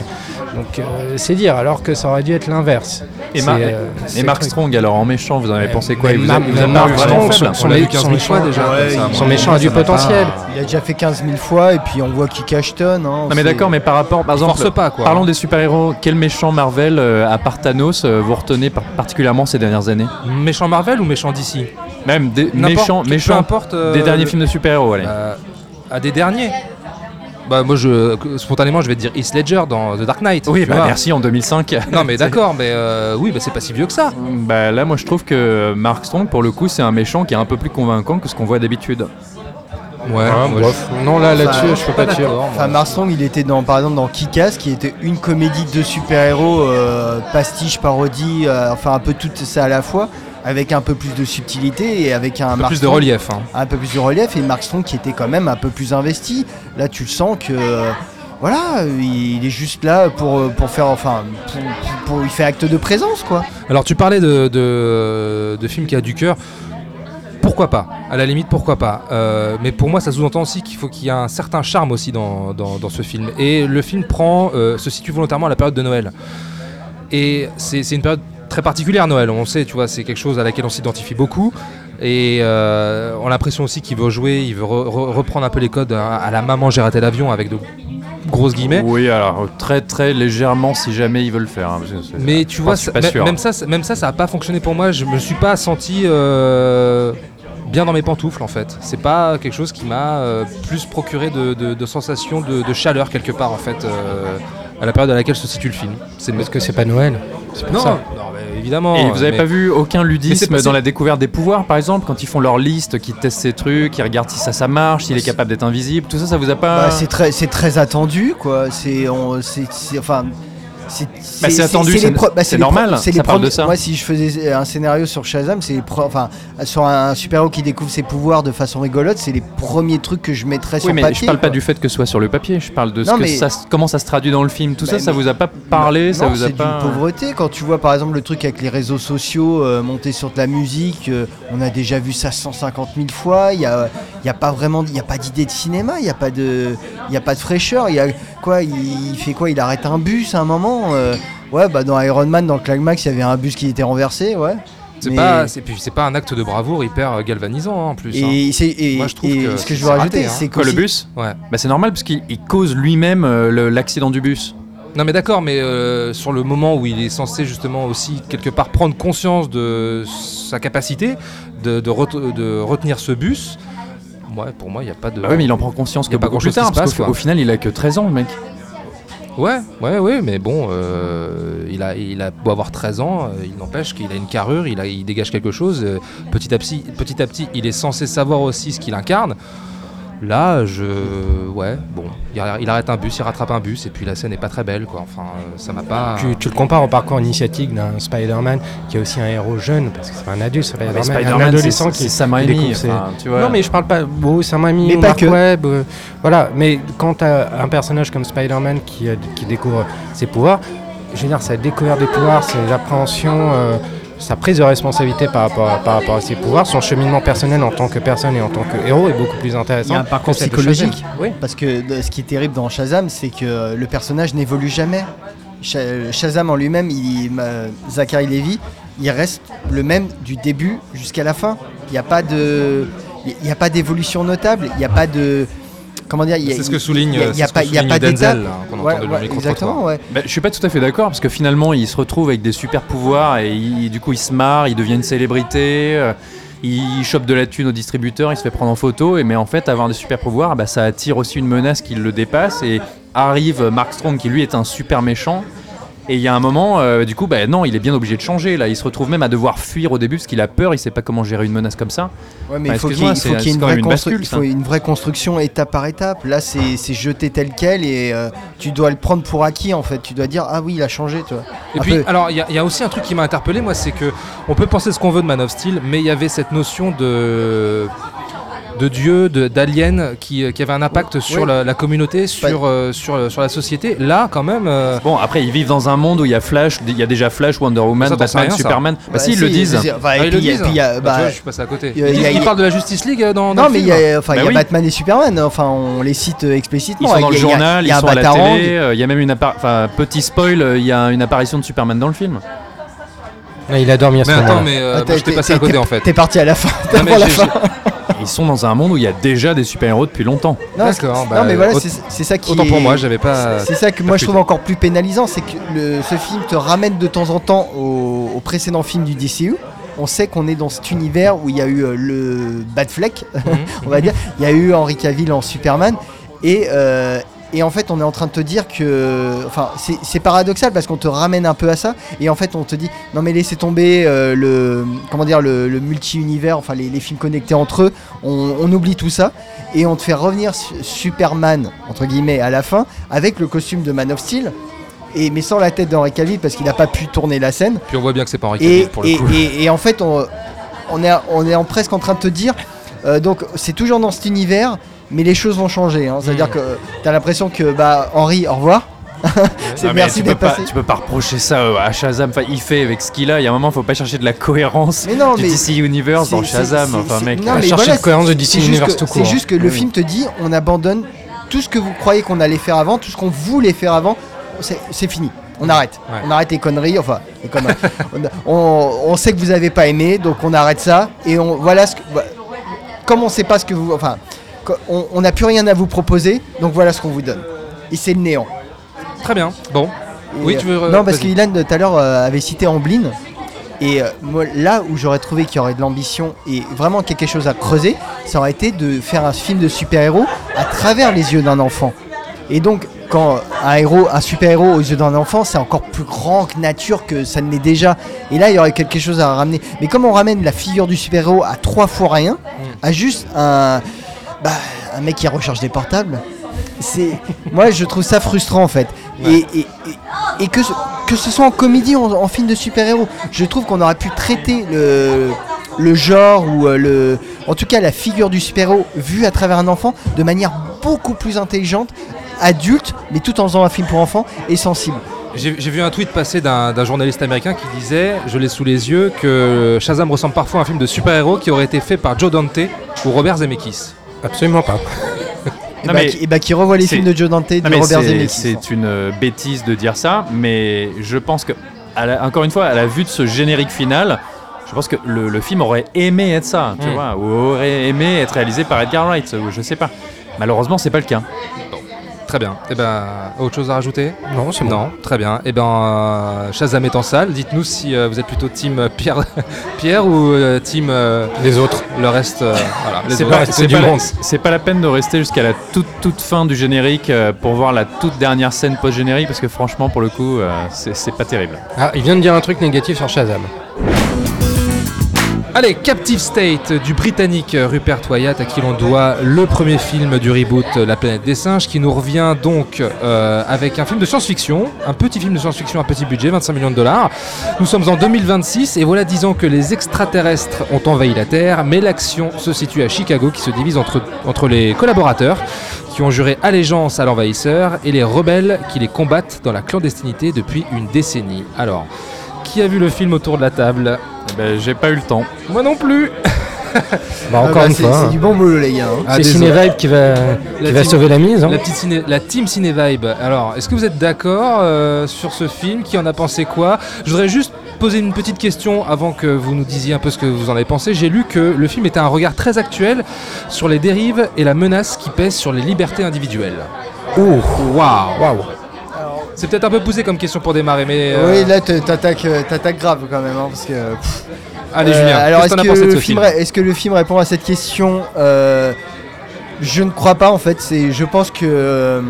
Donc euh, c'est dire, alors que ça aurait dû être l'inverse. Et, Mar- euh, et Mark. Strong, alors en méchant, vous en avez pensé quoi vous Mar- a, vous a mais paru Mark vraiment Strong, faible son- On l'a vu son 15 000 méchant, fois déjà. ouais, comme ça, il- Son moi, méchant a du pas- potentiel. Il a déjà fait 15 000 fois et puis on voit qu'il cachetonne. Hein, Non mais d'accord, mais par rapport, par exemple, force pas, quoi. parlons des super-héros. Quel méchant Marvel, euh, à part Thanos, euh, vous retenez par- particulièrement ces dernières années? Méchant Marvel ou méchant DC Même des méchants, peu méchants importe, euh, des derniers le- films de super-héros, allez. Euh, à des derniers Bah moi je spontanément je vais te dire Heath Ledger dans The Dark Knight. oui, bah vois. merci en 2005. [LAUGHS] Non mais d'accord, mais euh, oui, bah c'est pas si vieux que ça. Bah là, moi je trouve que Mark Strong, pour le coup, c'est un méchant qui est un peu plus convaincant que ce qu'on voit d'habitude. Ouais. Ah, moi. Non, là, là-dessus, Enfin, je peux pas te dire. Enfin, Mark Strong, il était dans, par exemple dans Kick-Ass, qui était une comédie de super-héros, euh, pastiche, parodie, euh, enfin un peu tout ça à la fois, avec un peu plus de subtilité et avec un, Un peu plus de relief. hein. un peu plus de relief et Mark Strong qui était quand même un peu plus investi. Là, tu le sens que euh, voilà, il est juste là pour, pour faire enfin pour, pour- pour- il fait acte de présence quoi. Alors tu parlais de, de, de films qui a du cœur. Pourquoi pas? À la limite, pourquoi pas? Euh, Mais pour moi, ça sous-entend aussi qu'il faut qu'il y ait un certain charme aussi dans, dans, dans ce film. Et le film prend, euh, se situe volontairement à la période de Noël. Et c'est une période très particulière, Noël. On sait, tu vois, c'est quelque chose à laquelle on s'identifie beaucoup. Et euh, on a l'impression aussi qu'il veut jouer, il veut re- re- reprendre un peu les codes à, à la maman, j'ai raté l'avion avec de grosses guillemets. Oui, alors très très légèrement si jamais ils veulent le faire. hein, parce que c'est- Mais tu vois, ça- même- même ça, ça- même ça, ça a pas fonctionné pour moi. Je me suis pas senti euh, bien dans mes pantoufles en fait. C'est pas quelque chose qui m'a euh, plus procuré de, de, de sensations de, de chaleur quelque part en fait euh, à la période à laquelle se situe le film. C'est Parce que c'est pas Noël. Pour non, ça. Évidemment. Et vous avez mais- pas vu aucun ludisme pas- dans la découverte des pouvoirs, par exemple, quand ils font leur liste, qu'ils testent ces trucs, qu'ils regardent si ça, ça marche, s'il est capable d'être invisible, tout ça, ça vous a pas. Bah, c'est très c'est très attendu quoi. C'est on- c'est c'est- enfin c'est Bah, c'est attendu, c'est- normal, c'est ça les parle de ça. Moi, si je faisais un scénario sur Shazam, c'est enfin sur un super-héros qui découvre ses pouvoirs de façon rigolote, c'est les premiers trucs que je mettrais sur mais papier. je parle pas du fait que ce soit sur le papier, je parle de ce Non, que mais- ça, se- comment ça se traduit dans le film. Tout Bah, ça, ça vous a pas parlé, ça non, vous a c'est pas. pauvreté. Quand tu vois par exemple le truc avec les réseaux sociaux euh, monter sur de la musique, euh, on a déjà vu ça 150 000 fois. Il y a, y a pas vraiment, il y a pas d'idée de cinéma, il y a pas de, il y a pas de fraîcheur. Il y a quoi il fait quoi Il arrête un bus à un moment. Euh, ouais, bah dans Iron Man, dans le Climax, il y avait un bus qui était renversé, ouais. C'est Mais- pas, c'est puis c'est pas un acte de bravoure hyper euh, galvanisant hein, en plus. hein. Et, c'est- et- Moi, je trouve et que ce que je veux rajouter, hein. c'est que Quoi, le bus Ouais. Bah, c'est normal parce qu'il il cause lui-même euh, le- l'accident du bus. Non mais d'accord, mais euh, sur le moment où il est censé justement aussi quelque part prendre conscience de sa capacité de, de ret- de retenir ce bus, ouais, pour moi il n'y a pas de... Bah oui, mais il en prend conscience Y que a pas beaucoup plus grand-chose qui tard, se parce passe, qu'au final, il a que 13 ans, le mec. Ouais, ouais, ouais, mais bon, euh, il, a, il a beau avoir 13 ans, euh, il n'empêche qu'il a une carrure, il, a, il dégage quelque chose. euh, petit, à petit, petit à petit, il est censé savoir aussi ce qu'il incarne. Là, je. Ouais, bon, il, arr- il arrête un bus, il rattrape un bus, et puis la scène n'est pas très belle, quoi. Enfin, euh, ça m'a pas. Tu, tu le compares au parcours initiatique d'un Spider-Man qui est aussi un héros jeune, parce que c'est pas un adulte, Spider-Man, Mais un Spider-Man, adolescent qui c'est Sam Raimi, découvre ses- enfin, tu vois. Non, mais je parle pas. Bon, Sam Raimi, Mais ou pas Mark que. Webb, euh, voilà. Mais quand t'as un personnage comme Spider-Man qui découvre ses pouvoirs, je veux dire, sa découverte des pouvoirs, ses appréhensions, euh, sa prise de responsabilité par rapport, à, par rapport à ses pouvoirs, son cheminement personnel en tant que personne et en tant que héros est beaucoup plus intéressant. Il y a un parcours psychologique. Oui. Parce que de- ce qui est terrible dans Shazam, c'est que le personnage n'évolue jamais. Sha- Shazam en lui-même, Zachary Levy, il reste le même du début jusqu'à la fin. Il n'y a pas de, il n'y a pas d'évolution notable. Il n'y a pas de, comment dire, C'est ce que souligne, il y a- pas, pas d'étape. Qu'on Ouais, entend de le ouais, micro-trottoir. exactement, ouais. Bah, je suis pas tout à fait d'accord parce que finalement il se retrouve avec des super pouvoirs et il- du coup il se marre, il devient une célébrité, euh, il chope de la thune au distributeur, il se fait prendre en photo et mais en fait avoir des super pouvoirs bah, ça attire aussi une menace qui le dépasse et arrive Mark Strong qui lui est un super méchant Et il y a un moment, euh, du coup, bah, non, il est bien obligé de changer. Là, il se retrouve même à devoir fuir au début parce qu'il a peur, il sait pas comment gérer une menace comme ça. Ouais, mais il faut qu'il y ait, excuse-moi, il faut c'est- qu'il y ait c'est une, vraie même une constru- bascule, il ça. faut une vraie construction étape par étape. Là, c'est jeté tel quel et euh, tu dois le prendre pour acquis en fait. Tu dois dire ah oui, il a changé, tu vois. Et Un puis, peu- alors, il y, y a aussi un truc qui m'a interpellé, moi, c'est que on peut penser ce qu'on veut de Man of Steel, mais il y avait cette notion de de dieu, de- d'alien qui, qui avait un impact sur la, la communauté, sur, euh, sur, sur la société. Là, quand même. euh, Bon, après, ils vivent dans un monde où il y a Flash, il y a déjà Flash, Wonder Woman, Batman, rien. Superman. Bah, Bah, si, ils si, le disent. ils- Ah, le disent puis il y a- Bah, bah, tu vois, je suis passé à côté. il y a- Ils, disent- il y a- ils parlent de la Justice League euh, dans, dans Non, le mais il film. y a, enfin, il y a Bah oui. Batman et Superman. Enfin, on les cite euh, explicitement. Ils sont dans le journal, il y ils sont à la télé. euh, Il y a même une enfin, petit spoil, euh, il y a une apparition de Superman dans le film. Ah, il a dormi à ce Mais attends, moment-là. mais euh, Ah, moi, t'es- j'étais t'es- passé à côté en fait. T'es parti à la fin. Non, mais la fin. Ils sont dans un monde où il y a déjà des super-héros depuis longtemps. Non, D'accord, c'est- bah, non, mais voilà, c'est ça qui. Autant pour moi, j'avais pas. C'est ça que moi je trouve encore plus pénalisant, c'est que le- ce film te ramène de temps en temps au, au précédent film du DCU. On sait qu'on est dans cet univers où il y a eu euh, le Batfleck, [LAUGHS] on va dire. Il y a eu Henry Cavill en Superman. Et, euh, et en fait, on est en train de te dire que. Enfin, c'est- paradoxal parce qu'on te ramène un peu à ça. Et en fait, on te dit non, mais laissez tomber euh, le. Comment dire, le, le multi-univers, enfin, les, les films connectés entre eux. On, on oublie tout ça. Et on te fait revenir Su- Superman, entre guillemets, à la fin, avec le costume de Man of Steel. Et, mais sans la tête d'Henry Cavill parce qu'il n'a pas pu tourner la scène. Puis on voit bien que c'est pas Henri Et, Cavill pour le et- coup. et- et en fait, on, on est, on est en presque en train de te dire, euh, donc c'est toujours dans cet univers, mais les choses vont changer. hein. C'est-à-dire Mm. que tu as l'impression que, bah, Henri, au revoir. [LAUGHS] c'est merci tu, peux pas, tu peux pas reprocher ça euh, à Shazam. Enfin, il fait avec ce qu'il a. Il y a un moment, faut pas chercher de la cohérence Mais non, du mais DC Universe dans Shazam. Enfin, mec. non, mais chercher voilà, le cohérence de c'est- DC Universe que- tout court. C'est juste que le Oui. film te dit, on abandonne tout ce que vous croyez qu'on allait faire avant, tout ce qu'on voulait faire avant, c'est fini. On arrête. Ouais. On arrête les conneries. Enfin, les conneries. [LAUGHS] on, sait que vous avez pas aimé, donc on arrête ça. Et on voilà ce que. voilà. Comme on sait pas ce que vous. Enfin, on n'a plus rien à vous proposer, donc voilà ce qu'on vous donne. Et c'est le néant. Très bien. Bon. Et, Oui, euh, tu veux. non, parce que. Ilan tout à l'heure euh, avait cité Amblin. Et euh, moi, là où j'aurais trouvé qu'il y aurait de l'ambition et vraiment quelque chose à creuser, ça aurait été de faire un film de super-héros à travers les yeux d'un enfant. Et donc, quand un héros, un super-héros aux yeux d'un enfant, c'est encore plus grand que nature que ça ne l'est déjà. Et là, il y aurait quelque chose à ramener. Mais comme on ramène la figure du super-héros à trois fois rien, à juste un, bah, un mec qui recherche des portables, c'est moi je trouve ça frustrant en fait. Et, et, et- et que, ce, que ce soit en comédie ou en, en film de super-héros je trouve qu'on aurait pu traiter le, le genre ou euh, le en tout cas la figure du super-héros vue à travers un enfant de manière beaucoup plus intelligente adulte mais tout en faisant un film pour enfants et sensible. J'ai j'ai vu un tweet passer d'un d'un journaliste américain qui disait, je l'ai sous les yeux, que Shazam ressemble parfois à un film de super-héros qui aurait été fait par Joe Dante ou Robert Zemeckis. Absolument pas. [LAUGHS] et Non, bah, mais qui, et bah, qui revoit les c'est- films de Joe Dante de Non, mais Robert Zemeckis. C'est une euh, bêtise de dire ça, mais je pense que, à la- encore une fois, à la vue de ce générique final, je pense que le, le film aurait aimé être ça, tu Mm. vois, ou aurait aimé être réalisé par Edgar Wright, ou je sais pas. Malheureusement, c'est pas le cas. Très bien. Et ben, autre chose à rajouter Non, c'est bon. Non, très bien. Et ben, euh, Shazam est en salle. Dites-nous si euh, vous êtes plutôt team euh, Pierre, [LAUGHS] Pierre ou euh, team euh, Les autres. le reste. euh, voilà, les C'est autres. pas, c'est pas la- monde. c'est pas la peine de rester jusqu'à la toute, toute fin du générique euh, pour voir la toute dernière scène post-générique, parce que franchement, pour le coup, euh, c'est c'est pas terrible. Ah, il vient de dire un truc négatif sur Shazam. Allez, Captive State du britannique Rupert Wyatt, à qui l'on doit le premier film du reboot La planète des singes, qui nous revient donc euh, avec un film de science-fiction, un petit film de science-fiction à petit budget, 25 millions de dollars. Nous sommes en 2026 et voilà 10 ans que les extraterrestres ont envahi la Terre, mais l'action se situe à Chicago, qui se divise entre, entre les collaborateurs qui ont juré allégeance à l'envahisseur et les rebelles qui les combattent dans la clandestinité depuis une décennie. Alors, qui a vu le film autour de la table Eh ben, J'ai pas eu le temps. Moi non plus Bah, Ah encore bah, une c'est fois. c'est hein. du bon boulot les gars hein. Ah, c'est. Cinevibe qui va, qui va team- sauver la mise. hein. La, petite ciné- la team Cinevibe. Alors, est-ce que vous êtes d'accord euh, sur ce film? Qui en a pensé quoi? Je voudrais juste poser une petite question avant que vous nous disiez un peu ce que vous en avez pensé. J'ai lu que le film était un regard très actuel sur les dérives et la menace qui pèse sur les libertés individuelles. Ouh, Waouh waouh. C'est peut-être un peu poussé comme question pour démarrer, mais... euh, oui là t'attaques euh, t'attaques grave quand même hein, parce que pff, Allez, Euh, Julien, alors est-ce que le film, est-ce que le film répond à cette question Je ne crois pas en fait. C'est, je pense que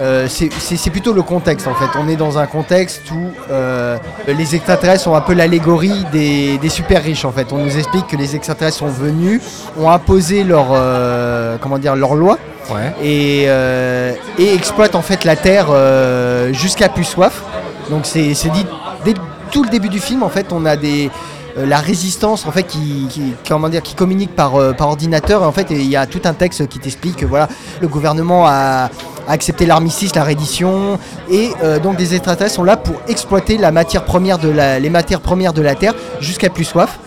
euh, c'est- plutôt le contexte en fait. On est dans un contexte où euh, les extraterrestres sont un peu l'allégorie des, des super riches en fait. On nous explique que les extraterrestres sont venus, ont imposé leur, euh, comment dire, leur loi Ouais. et, euh, et exploitent en fait la Terre euh, jusqu'à plus soif. Donc c'est dit dès tout le début du film en fait on a des euh, la résistance en fait qui, qui- comment dire qui communique par, euh, par ordinateur et en fait il y a tout un texte qui t'explique que voilà le gouvernement a, a accepté l'armistice, la reddition et euh, donc des extraterrestres sont là pour exploiter la matière première de la, les matières premières de la Terre jusqu'à plus soif.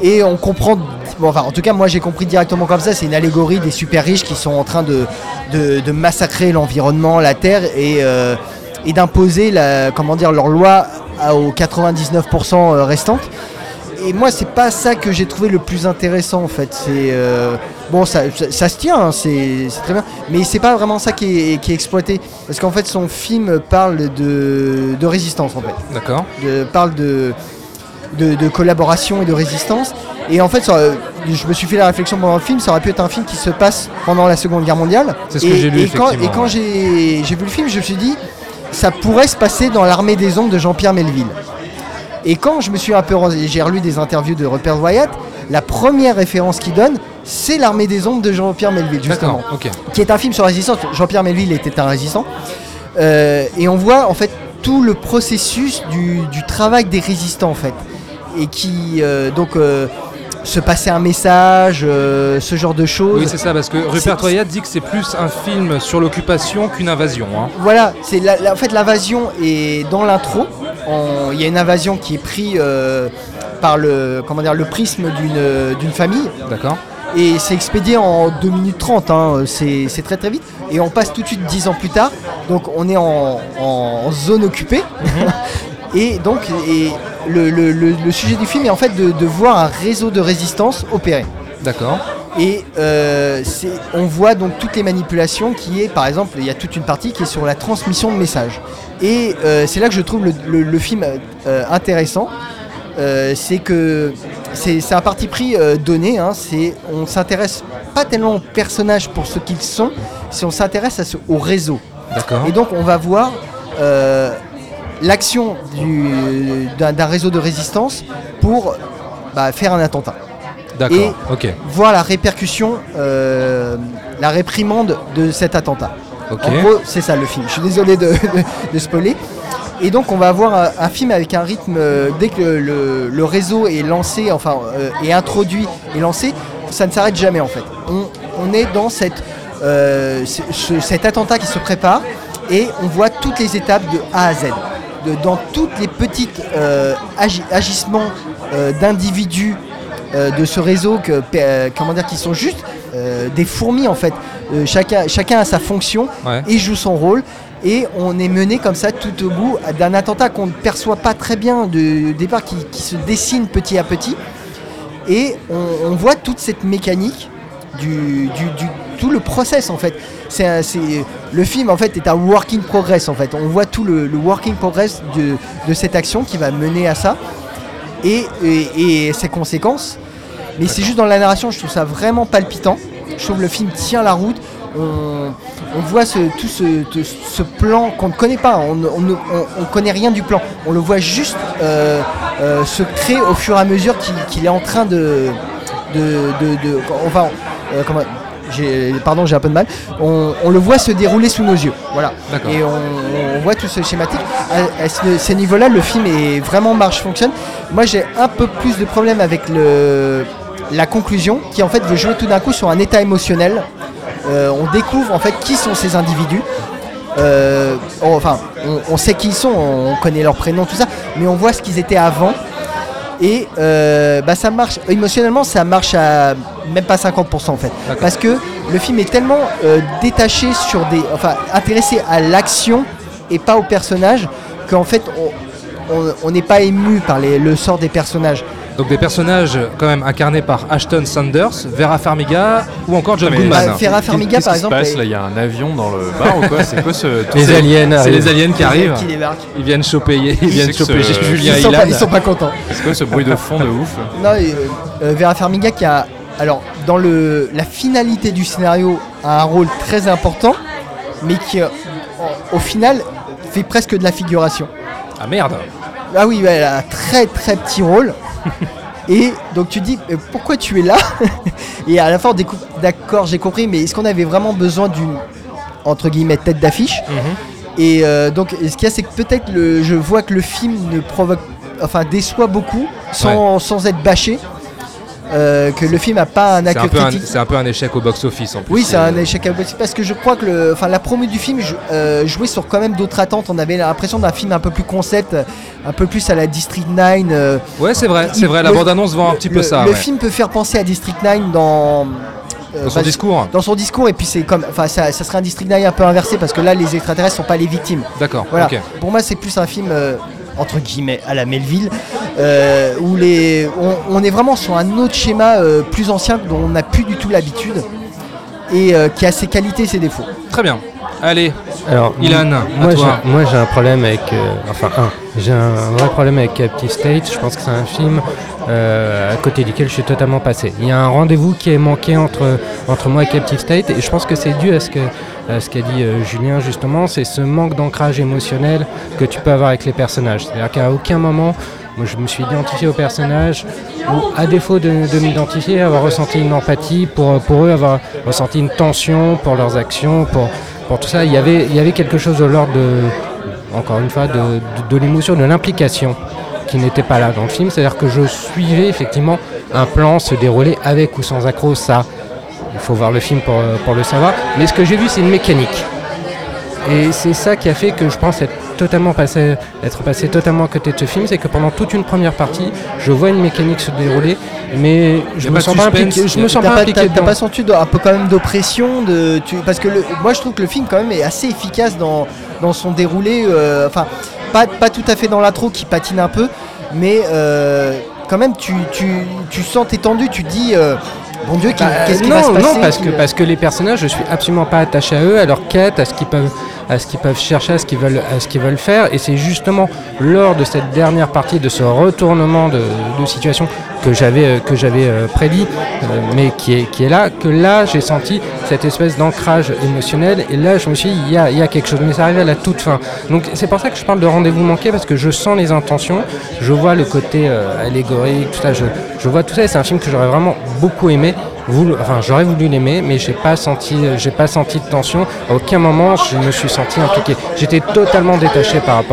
Et on comprend, bon, enfin en tout cas moi j'ai compris directement comme ça, c'est une allégorie des super riches qui sont en train de, de, de massacrer l'environnement, la terre et, euh, et d'imposer la, comment dire, leur loi aux 99% restantes. Et moi c'est pas ça que j'ai trouvé le plus intéressant en fait. C'est euh, bon ça, ça, ça se tient, hein, c'est c'est très bien, mais c'est pas vraiment ça qui est, qui est exploité parce qu'en fait son film parle de, de résistance en fait. D'accord. De, parle de, de, de collaboration et de résistance. Et en fait, ça, je me suis fait la réflexion pendant le film, ça aurait pu être un film qui se passe pendant la Seconde Guerre mondiale. C'est ce que Et- j'ai lu, Et quand, et effectivement, quand ouais. j'ai j'ai vu le film, je me suis dit, ça pourrait se passer dans l'armée des ombres de Jean-Pierre Melville. Et quand je me suis un peu j'ai relu des interviews de Rupert Wyatt, la première référence qu'il donne, c'est l'armée des ombres de Jean-Pierre Melville, justement qui est un film sur résistance. Jean-Pierre Melville était un résistant. Euh, et on voit en fait tout le processus du, du travail des résistants en fait. Et qui euh, donc euh, se passait un message, euh, ce genre de choses. Oui, c'est ça, parce que Rupert Wyatt dit que c'est plus un film sur l'occupation qu'une invasion. hein. Voilà, c'est la- la- en fait l'invasion est dans l'intro. Il y a une invasion qui est prise par le comment dire le prisme d'une famille. D'accord. Et c'est expédié en 2 minutes 30, hein, c'est très très vite. Et on passe tout de suite 10 ans plus tard, donc on est en, en zone occupée. [LAUGHS] et donc et le, le- le- le sujet du film est en fait de, de voir un réseau de résistance opérer. D'accord. Et euh, on voit donc toutes les manipulations qui est, par exemple, il y a toute une partie qui est sur la transmission de messages. Et euh, c'est là que je trouve le, le- le film euh, intéressant. Euh, c'est que c'est un parti pris euh, donné. Hein, on s'intéresse pas tellement aux personnages pour ce qu'ils sont, si on s'intéresse au réseau. D'accord. Et donc on va voir euh, l'action du- d'un réseau de résistance pour bah, faire un attentat. D'accord, Et ok. voir la répercussion, la réprimande de cet attentat. Ok. En gros, c'est ça le film. Je suis désolé de, de, de spoiler. Et donc, on va avoir un, un film avec un rythme, euh, dès que le, le- le réseau est lancé, enfin, euh, est introduit et lancé, ça ne s'arrête jamais en fait. On, on est dans cette, euh, ce- ce- cet attentat qui se prépare et on voit toutes les étapes de A à Z. De- dans toutes les petites euh, agi- agissements d'individus de ce réseau que, comment dire, qui sont juste des fourmis en fait. Chacun, chacun a sa fonction Ouais. et joue son rôle. Et on est mené comme ça tout au bout d'un attentat qu'on ne perçoit pas très bien de, départ, qui, qui se dessine petit à petit. Et on, on voit toute cette mécanique du, du- du- tout le process en fait. C'est le film en fait est un working progress en fait. On voit tout le, le working progress de, de cette action qui va mener à ça et, et- et ses conséquences. Mais c'est juste dans la narration, je trouve ça vraiment palpitant. Je trouve le film tient la route. On, on voit ce, tout ce, te- ce plan qu'on ne connaît pas. On ne on ne- on- on connaît rien du plan. On le voit juste euh, euh, se créer au fur et à mesure qu'il est en train de. de, de- de- enfin, euh, comment- pardon, j'ai un peu de mal. On, on le voit se dérouler sous nos yeux. Voilà. Et on, on voit tout ce schématique. À, à ce, ce niveau-là, le film est vraiment marche fonctionne. Moi, j'ai un peu plus de problème avec le, la conclusion, qui en fait veut jouer tout d'un coup sur un état émotionnel. Euh, on découvre en fait qui sont ces individus. Euh, on- enfin, on, on sait qui ils sont, on connaît leurs prénoms, tout ça, mais on voit ce qu'ils étaient avant. Et euh, bah, ça marche, émotionnellement, ça marche à même pas 50% en fait. Parce que le film est tellement euh, détaché sur des. Enfin, intéressé à l'action et pas au personnage, qu'en fait, on- n'est pas ému par les- le sort des personnages. Donc des personnages quand même incarnés par Ashton Sanders, Vera Farmiga ou encore John Goodman. Bah, Vera Farmiga, Qu'est-ce par qui se exemple, passe là Il y a un avion dans le bar ou quoi C'est quoi ce Les aliens C'est les aliens qui arrivent. Qui. Ils viennent choper, ils viennent choper ce- Julien Ils sont, pas, ils sont pas contents. [LAUGHS] C'est quoi ce bruit de fond de ouf Non, euh, Vera Farmiga qui a, alors, dans le, la finalité du scénario, a un rôle très important. mais qui, euh, au final, fait presque de la figuration. Ah merde Ah oui, elle a un très très petit rôle. [LAUGHS] Et donc tu dis, mais pourquoi tu es là [LAUGHS] Et à la fin, on découpe, d'accord, j'ai compris, mais est-ce qu'on avait vraiment besoin d'une, entre guillemets, tête d'affiche Et euh, donc, ce qu'il y a, c'est que peut-être le, je vois que le film ne provoque, enfin, déçoit beaucoup sans, sans être bâché. Euh, que le film n'a pas un accueil critique. c'est un peu un échec au box-office en plus. Oui, c'est un Euh, échec à boîtier parce que je crois que le, la promo du film euh, jouait sur quand même d'autres attentes. On avait l'impression d'un film un peu plus concept, un peu plus à la District 9. euh. Ouais, c'est vrai, c'est vrai, la bande-annonce vend un petit peu ça. Le ouais. film peut faire penser à District 9 dans. euh, son discours. Dans son discours, et puis c'est comme. Enfin, ça, ça serait un District 9 un peu inversé parce que là, les extraterrestres sont pas les victimes. D'accord, Voilà. ok. Pour moi, c'est plus un film. euh, entre guillemets à la Melville euh, où on est vraiment sur un autre schéma euh, plus ancien dont on n'a plus du tout l'habitude et euh, qui a ses qualités et ses défauts. Très bien. Allez, Alors, Ilan, m- à moi, toi. j'ai- moi j'ai un problème avec. euh, enfin, un. J'ai un vrai problème avec Captive State. Je pense que c'est un film euh, à côté duquel je suis totalement passé. Il y a un rendez-vous qui est manqué entre, entre moi et Captive State, et je pense que c'est dû à ce que à ce qu'a dit euh, Julien justement, c'est ce manque d'ancrage émotionnel que tu peux avoir avec les personnages. C'est-à-dire qu'à aucun moment. Moi, je me suis identifié aux personnages, ou à défaut de, de m'identifier, avoir ressenti une empathie pour, pour eux, avoir ressenti une tension pour leurs actions, pour, pour tout ça. Il y avait, quelque chose de l'ordre de, encore une fois, de, l'émotion, de l'implication qui n'était pas là dans le film. C'est-à-dire que je suivais effectivement un plan se dérouler avec ou sans accro, ça. Il faut voir le film pour le savoir. Mais ce que j'ai vu, c'est une mécanique. Et c'est ça qui a fait que je pense être totalement passé, être passé totalement à côté de ce film, c'est que pendant toute une première partie, je vois une mécanique se dérouler, mais je me sens pas impliqué. Je y a- me sens T'as pas impliqué t'as- senti un peu quand même d'oppression de, tu- parce que le- moi je trouve que le film quand même est assez efficace dans, dans son déroulé, euh, enfin pas, pas tout à fait dans l'intro qui patine un peu, mais euh, quand même tu, tu, tu sens t'es tendu, tu dis euh, bon Dieu qu'est- Bah, qu'est-ce qui non, va se passer non, parce que, parce que les personnages, je suis absolument pas attaché à eux, à leur quête, à ce qu'ils peuvent, à ce qu'ils peuvent chercher, à ce qu'ils veulent, à ce qu'ils veulent faire. Et c'est justement lors de cette dernière partie, de ce retournement de, situation que j'avais, euh, que j'avais euh, prédit, euh, mais qui est, qui est là, que là j'ai senti cette espèce d'ancrage émotionnel. Et là, je me suis dit, il y a, il y a quelque chose, mais ça arrive à la toute fin. Donc c'est pour ça que je parle de rendez-vous manqué, parce que je sens les intentions, je vois le côté allégorique, tout ça, je, je vois tout ça. Et c'est un film que j'aurais vraiment beaucoup aimé j'aurais voulu l'aimer mais j'ai pas senti j'ai pas senti de tension. À aucun moment je me suis senti impliqué j'étais totalement détaché par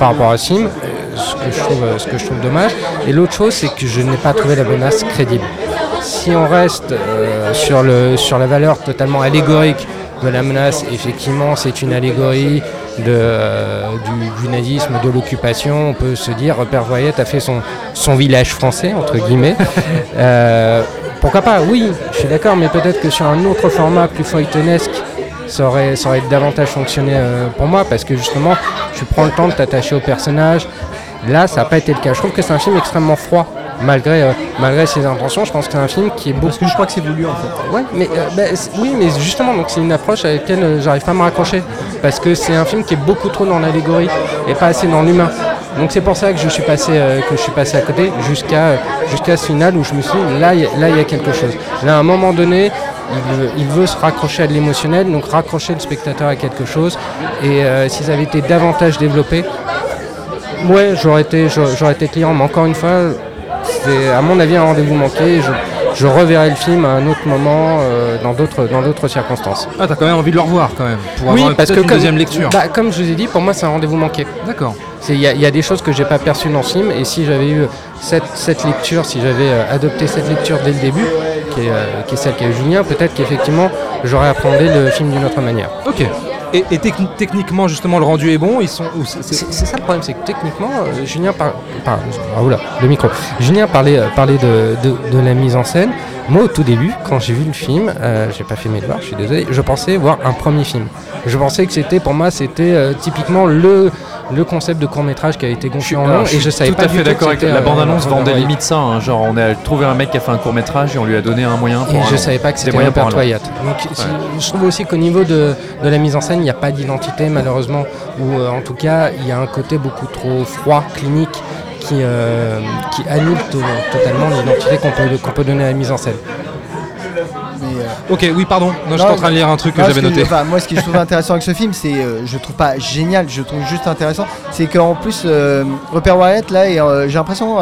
rapport à Sim euh, ce que je trouve dommage. Et l'autre chose c'est que je n'ai pas trouvé la menace crédible. Si on reste euh, sur la valeur totalement allégorique de la menace effectivement c'est une allégorie euh, du, nazisme, de l'occupation, on peut se dire, Père Voyette a fait son, village français, entre guillemets. [LAUGHS] pourquoi pas Oui, je suis d'accord, mais peut-être que sur un autre format plus feuilletonesque, ça aurait, ça aurait davantage fonctionné euh, pour moi, parce que justement, tu prends le temps de t'attacher au personnage. Là, ça n'a pas été le cas. Je trouve que c'est un film extrêmement froid, malgré, euh, malgré ses intentions. Je pense que c'est un film qui est beaucoup. Parce que je crois que c'est voulu en fait. Ouais, mais euh, bah, oui, mais justement, donc c'est une approche avec laquelle euh, j'arrive pas à me raccrocher, parce que c'est un film qui est beaucoup trop dans l'allégorie et pas assez dans l'humain. Donc c'est pour ça que je suis passé, euh, que je suis passé à côté jusqu'à jusqu'à ce final où je me suis dit là, il y a- là il y a quelque chose. Là, à un moment donné, il veut, il veut se raccrocher à de l'émotionnel, donc raccrocher le spectateur à quelque chose. Et euh, si ça avait été davantage développé, ouais, j'aurais été, j'aurais été client. Mais encore une fois, c'est à mon avis un rendez-vous manqué. Je, je reverrai le film à un autre moment, euh, dans d'autres dans d'autres circonstances. Ah, t'as quand même envie de le revoir quand même, pour oui, avoir parce que une comme, deuxième lecture. bah, comme je vous ai dit, pour moi c'est un rendez-vous manqué. D'accord. Il y, a- il y a des choses que j'ai pas perçues dans ce film, et si j'avais eu cette, cette lecture, si j'avais euh, adopté cette lecture dès le début, qui est, euh, qui est celle qu'a eu Julien, peut-être qu'effectivement j'aurais appréhendé le film d'une autre manière. Ok. Et, et techni- techniquement, justement, le rendu est bon. Ils sont. c'est- ça le problème, c'est que techniquement, euh, Julien par... ah, oula, le micro. Julien parlait, euh, parlait de, de- de la mise en scène. Moi, au tout début, quand j'ai vu le film, euh, j'ai pas fait mes devoirs, je suis désolé, je pensais voir un premier film. Je pensais que c'était, pour moi, c'était euh, typiquement le, le concept de court métrage qui a été gonflé en long, et je savais tout pas à du fait tout d'accord avec la euh, bande-annonce Robert vendait limite ça. hein, genre, on a trouvé un mec qui a fait un court métrage et on lui a donné un moyen pour. Et un je long. savais pas que c'était Robert. Wyatt. Donc c'est- je trouve aussi qu'au niveau de, de la mise en scène, il n'y a pas d'identité malheureusement, ou euh, en tout cas il y a un côté beaucoup trop froid, clinique, qui, euh, qui annule to- totalement l'identité qu'on peut, qu'on peut donner à la mise en scène. Mais, euh, Ok, oui, pardon. Non, j'étais en train de lire un truc que j'avais noté. moi, ce que je trouve intéressant avec ce film, c'est, euh, je trouve pas génial, je trouve juste intéressant, c'est qu'en plus, euh, Rupert Wyatt, là, j'ai l'impression,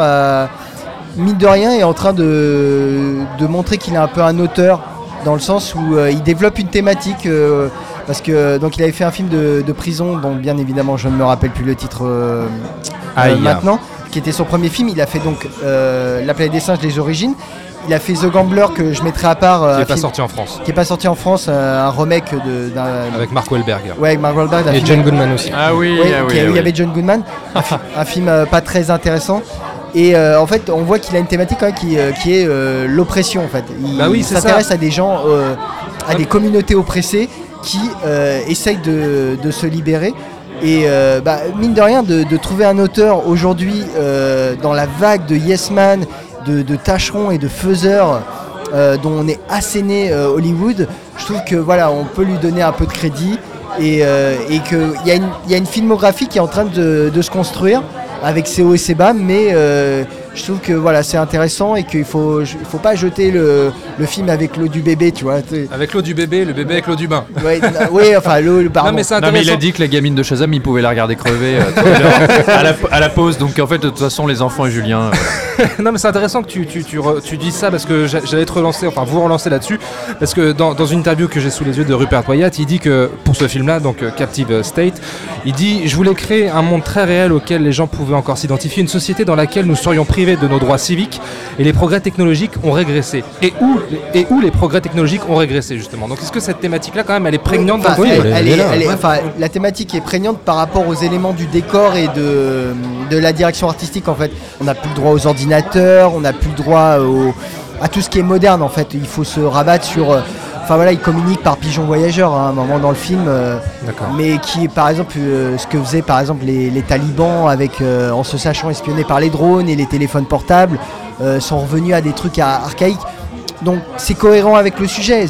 mine de rien, est en train de, de montrer qu'il est un peu un auteur, dans le sens où euh, il développe une thématique. euh, parce que donc il avait fait un film de, de prison, dont bien évidemment je ne me rappelle plus le titre euh, maintenant, qui était son premier film. Il a fait donc La planète des singes, les origines. Il a fait The Gambler que je mettrai à part. euh, Qui un est pas film- sorti en France. qui est pas sorti en France, euh, un remake de, d'un. Avec Mark Wahlberg. Ouais, avec Mark Wahlberg. Et film- John Goodman aussi. Ah oui, Ouais, ah oui, qui- ah il oui. y avait John Goodman. Un, fi- un film euh, pas très intéressant. Et euh, en fait, on voit qu'il a une thématique quand même qui, euh, qui est euh, l'oppression en fait. Il Bah oui, c'est s'intéresse à des gens, euh, à des communautés oppressées qui euh, essayent de, de se libérer. Et euh, bah, mine de rien, de, de trouver un auteur aujourd'hui euh, dans la vague de Yes Man, de, de tâcherons et de faiseurs euh, dont on est asséné euh, Hollywood, je trouve que voilà, on peut lui donner un peu de crédit et, euh, et qu'il y, a une- il y a une filmographie qui est en train de, de se construire avec ses hauts et ses bas, mais euh, je trouve que voilà, c'est intéressant et qu'il faut, il faut pas jeter le, le film avec l'eau du bébé, tu vois. Avec l'eau du bébé, le bébé avec l'eau du bain. Ouais, oui, enfin l'eau, le pardon. Non, mais c'est Non mais il a dit que la gamine de Shazam il pouvait la regarder crever euh, [LAUGHS] à la, à la pause donc en fait de toute façon les enfants et Julien euh, voilà. [LAUGHS] non mais c'est intéressant que tu, tu, tu, re- tu dises ça parce que j'a- j'allais te relancer, enfin vous relancer là-dessus, parce que dans, dans une interview que j'ai sous les yeux de Rupert Wyatt, il dit que pour ce film-là, donc euh, Captive State, il dit je voulais créer un monde très réel auquel les gens pouvaient encore s'identifier, une société dans laquelle nous serions privés de nos droits civiques et les progrès technologiques ont régressé. Et où, et où les progrès technologiques ont régressé justement? Donc est-ce que cette thématique-là quand même elle est prégnante Enfin, dans le elle- film elle est- elle est- enfin, la thématique est prégnante par rapport aux éléments du décor et de, de la direction artistique en fait. On n'a plus le droit aux ordinateurs, on n'a plus le droit au- à tout ce qui est moderne en fait. Il faut se rabattre sur. euh, Enfin voilà, il communique par pigeon voyageur hein, à un moment dans le film, euh, mais qui est par exemple euh, ce que faisaient par exemple les, les talibans avec euh, en se sachant espionnés par les drones et les téléphones portables, euh, sont revenus à des trucs ar- archaïques. Donc c'est cohérent avec le sujet.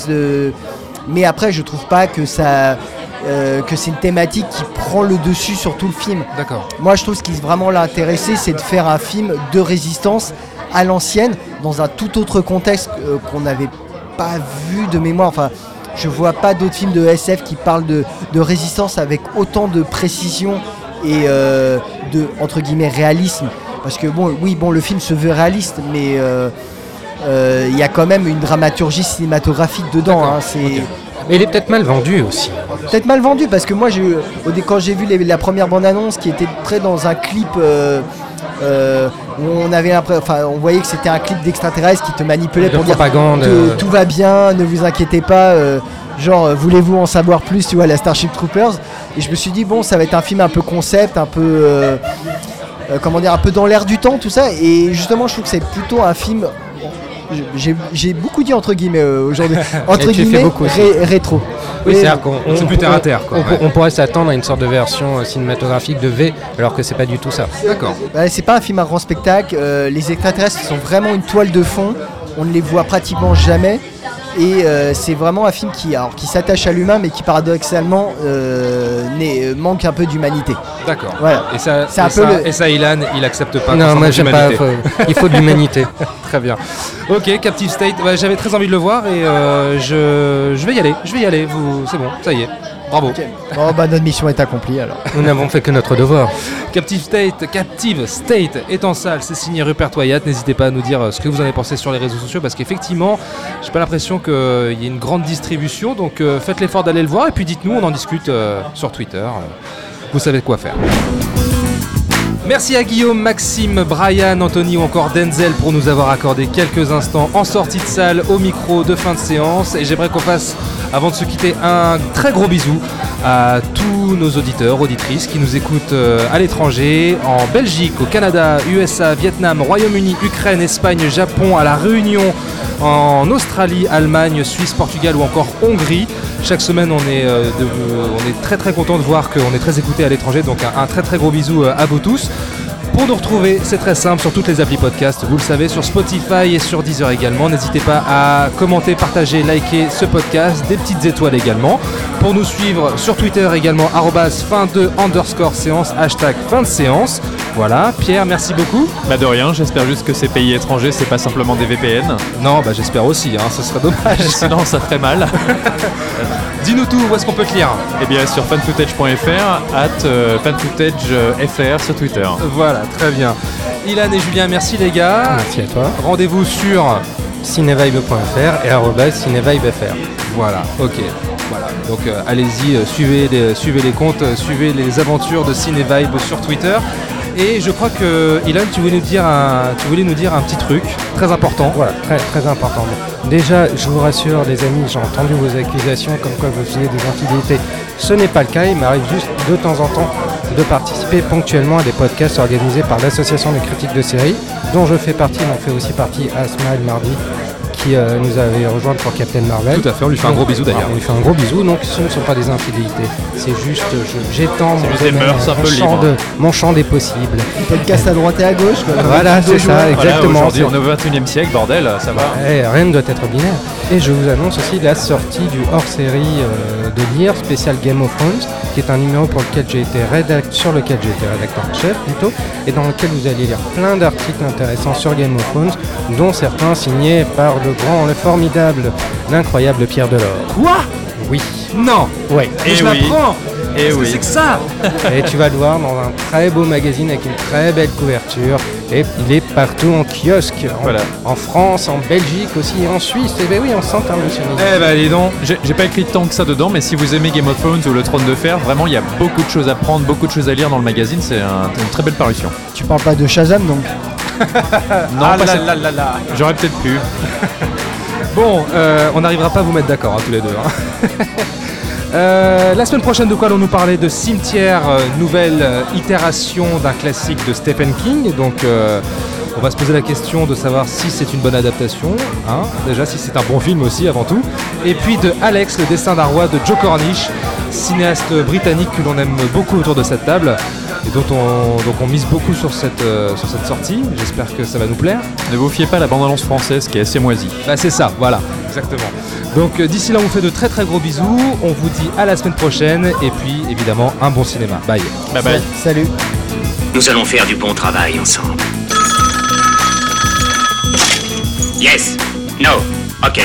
Mais après, je trouve pas que ça, euh, que c'est une thématique qui prend le dessus sur tout le film. D'accord. Moi, je trouve ce qui vraiment l'a intéressé, c'est de faire un film de résistance à l'ancienne, dans un tout autre contexte euh, qu'on n'avait pas vu de mémoire. Enfin, je vois pas d'autres films de SF qui parlent de, de résistance avec autant de précision et euh, de entre guillemets réalisme. Parce que bon, oui, bon, le film se veut réaliste, mais il y a quand même une dramaturgie cinématographique dedans. hein, c'est Mais il est peut-être mal vendu aussi. peut-être mal vendu parce que moi quand j'ai vu la première bande annonce qui était très dans un clip euh, euh, où on avait enfin on voyait que c'était un clip d'extraterrestres qui te manipulait De pour dire propagande, que euh. tout va bien ne vous inquiétez pas euh, genre euh, voulez-vous en savoir plus tu vois la Starship Troopers? Et je me suis dit bon ça va être un film un peu concept un peu comment dire un peu dans l'air du temps tout ça et justement je trouve que c'est plutôt un film j'ai- j'ai beaucoup dit entre guillemets euh, aujourd'hui [LAUGHS] entre guillemets beaucoup ré- rétro Oui, c'est-à-dire qu'on on- C'est plus terre à terre, quoi, on- ouais. on pourrait s'attendre à une sorte de version euh, cinématographique de V, alors que c'est pas du tout ça. D'accord. Bah, c'est pas un film à grand spectacle. euh, les extraterrestres sont vraiment une toile de fond. On ne les voit pratiquement jamais. Et euh, c'est vraiment un film qui, alors, qui s'attache à l'humain, mais qui paradoxalement euh, n'est- euh, manque un peu d'humanité. D'accord. Voilà. Et ça, C'est un et peu ça, le- et ça, Ilan, il accepte pas. Non, moi j'aime pas. faut- il faut de l'humanité. [LAUGHS] Très bien. Ok, Captive State. Ouais, J'avais très envie de le voir et euh, je, je vais y aller. Je vais y aller. Vous, c'est bon, ça y est. Bravo. Bon, bah, notre mission est accomplie alors. Nous n'avons fait que notre devoir. Captive State, Captive State est en salle. C'est signé Rupert Wyatt. N'hésitez pas à nous dire euh, ce que vous en avez pensé sur les réseaux sociaux parce qu'effectivement, j'ai pas l'impression qu'il y ait une grande distribution. Donc euh, faites l'effort d'aller le voir et puis dites-nous, on en discute euh, sur Twitter. Euh, vous savez quoi faire. Merci à Guillaume, Maxime, Brian, Anthony ou encore Denzel pour nous avoir accordé quelques instants en sortie de salle au micro de fin de séance. Et j'aimerais qu'on fasse, avant de se quitter, un très gros bisou à tous nos auditeurs, auditrices qui nous écoutent euh, à l'étranger, en Belgique, au Canada, USA, Vietnam, Royaume-Uni, Ukraine, Espagne, Japon, à La Réunion, en Australie, Allemagne, Suisse, Portugal ou encore Hongrie. Chaque semaine, on est, euh, on est très très content de voir qu'on est très écouté à l'étranger. Donc un, un très très gros bisou euh, à vous tous. Pour nous retrouver, c'est très simple sur toutes les applis podcast, vous le savez, sur Spotify et sur Deezer également. N'hésitez pas à commenter, partager, liker ce podcast, des petites étoiles également. Pour nous suivre sur Twitter également, fin de underscore séance, hashtag fin de séance. Voilà, Pierre, merci beaucoup. Bah de rien, j'espère juste que ces pays étrangers, c'est pas simplement des VPN. Non, bah j'espère aussi, hein, ce serait dommage. [LAUGHS] Sinon, ça ferait mal. [LAUGHS] Dis-nous tout, où est-ce qu'on peut te lire? Eh bien, sur fanfootage.fr, at euh, fanfootagefr sur Twitter. Voilà, très bien. Ilan et Julien, merci les gars. Merci à toi. Rendez-vous sur cinevibe.fr et cinevibefr. Voilà, ok. Voilà, donc euh, allez-y, euh, suivez, les, suivez les comptes, euh, suivez les aventures de Cinevibe sur Twitter. Et je crois que Ilan, tu voulais nous dire un, tu voulais nous dire un petit truc très important. Voilà, très, très important. Déjà, je vous rassure, les amis, j'ai entendu vos accusations comme quoi vous faisiez des infidélités. Ce n'est pas le cas, il m'arrive juste de temps en temps de participer ponctuellement à des podcasts organisés par l'Association des critiques de séries, dont je fais partie, dont fait aussi partie Asma El Mardi, qui euh, nous avait rejoint pour Captain Marvel. Tout à fait, on lui fait un gros bisou d'ailleurs. On lui fait un gros bisou, donc ce ne sont pas des infidélités. C'est juste, j'étends mon, des domaine, mœurs un mon peu champ libres. de- mon champ des possibles. Podcast à droite et à gauche. quoi. Voilà, c'est ça, Voilà, exactement. Aujourd'hui, on est au 21 e siècle, bordel, ça va. Eh, rien ne doit être binaire. Et je vous annonce aussi la sortie du hors-série euh, de lire spécial Game of Thrones, qui est un numéro pour lequel j'ai été rédac sur lequel j'ai été rédacteur en chef plutôt, et dans lequel vous allez lire plein d'articles intéressants sur Game of Thrones, dont certains signés par le grand, le formidable, l'incroyable Pierre Delors. Quoi? Oui. Non Ouais. Eh je oui. l'apprends Eh Qu'est-ce que oui. c'est que ça Et tu vas le voir dans un très beau magazine avec une très belle couverture. Et il est partout en kiosque. En, Voilà. en France, en Belgique aussi, et en Suisse. Et ben oui, on s'internationalise. Eh ben dis donc J'ai j'ai pas écrit tant que ça dedans, mais si vous aimez Game of Thrones ou Le Trône de Fer, vraiment il y a beaucoup de choses à prendre, beaucoup de choses à lire dans le magazine. C'est un- une très belle parution. Tu parles pas de Shazam donc? [LAUGHS] Non, Ah pas là cette- là là là J'aurais peut-être pu. [LAUGHS] Bon, euh, on n'arrivera pas à vous mettre d'accord hein, tous les deux. hein. [LAUGHS] Euh, la semaine prochaine, de quoi allons-nous parler De Cimetière, euh, nouvelle euh, itération d'un classique de Stephen King? Donc, on va se poser la question de savoir si c'est une bonne adaptation, hein, déjà si c'est un bon film aussi avant tout. Et puis de Alex, le destin d'un roi de Joe Cornish, cinéaste britannique que l'on aime beaucoup autour de cette table et dont on, donc on mise beaucoup sur cette, euh, sur cette sortie. J'espère que ça va nous plaire. Ne vous fiez pas à la bande-annonce française qui est assez moisie. Bah c'est ça, voilà, exactement. Donc euh, d'ici là, on vous fait de très très gros bisous. On vous dit à la semaine prochaine et puis évidemment un bon cinéma. Bye. Bye bye. Salut. Nous allons faire du bon travail ensemble. Yes. No. Ok.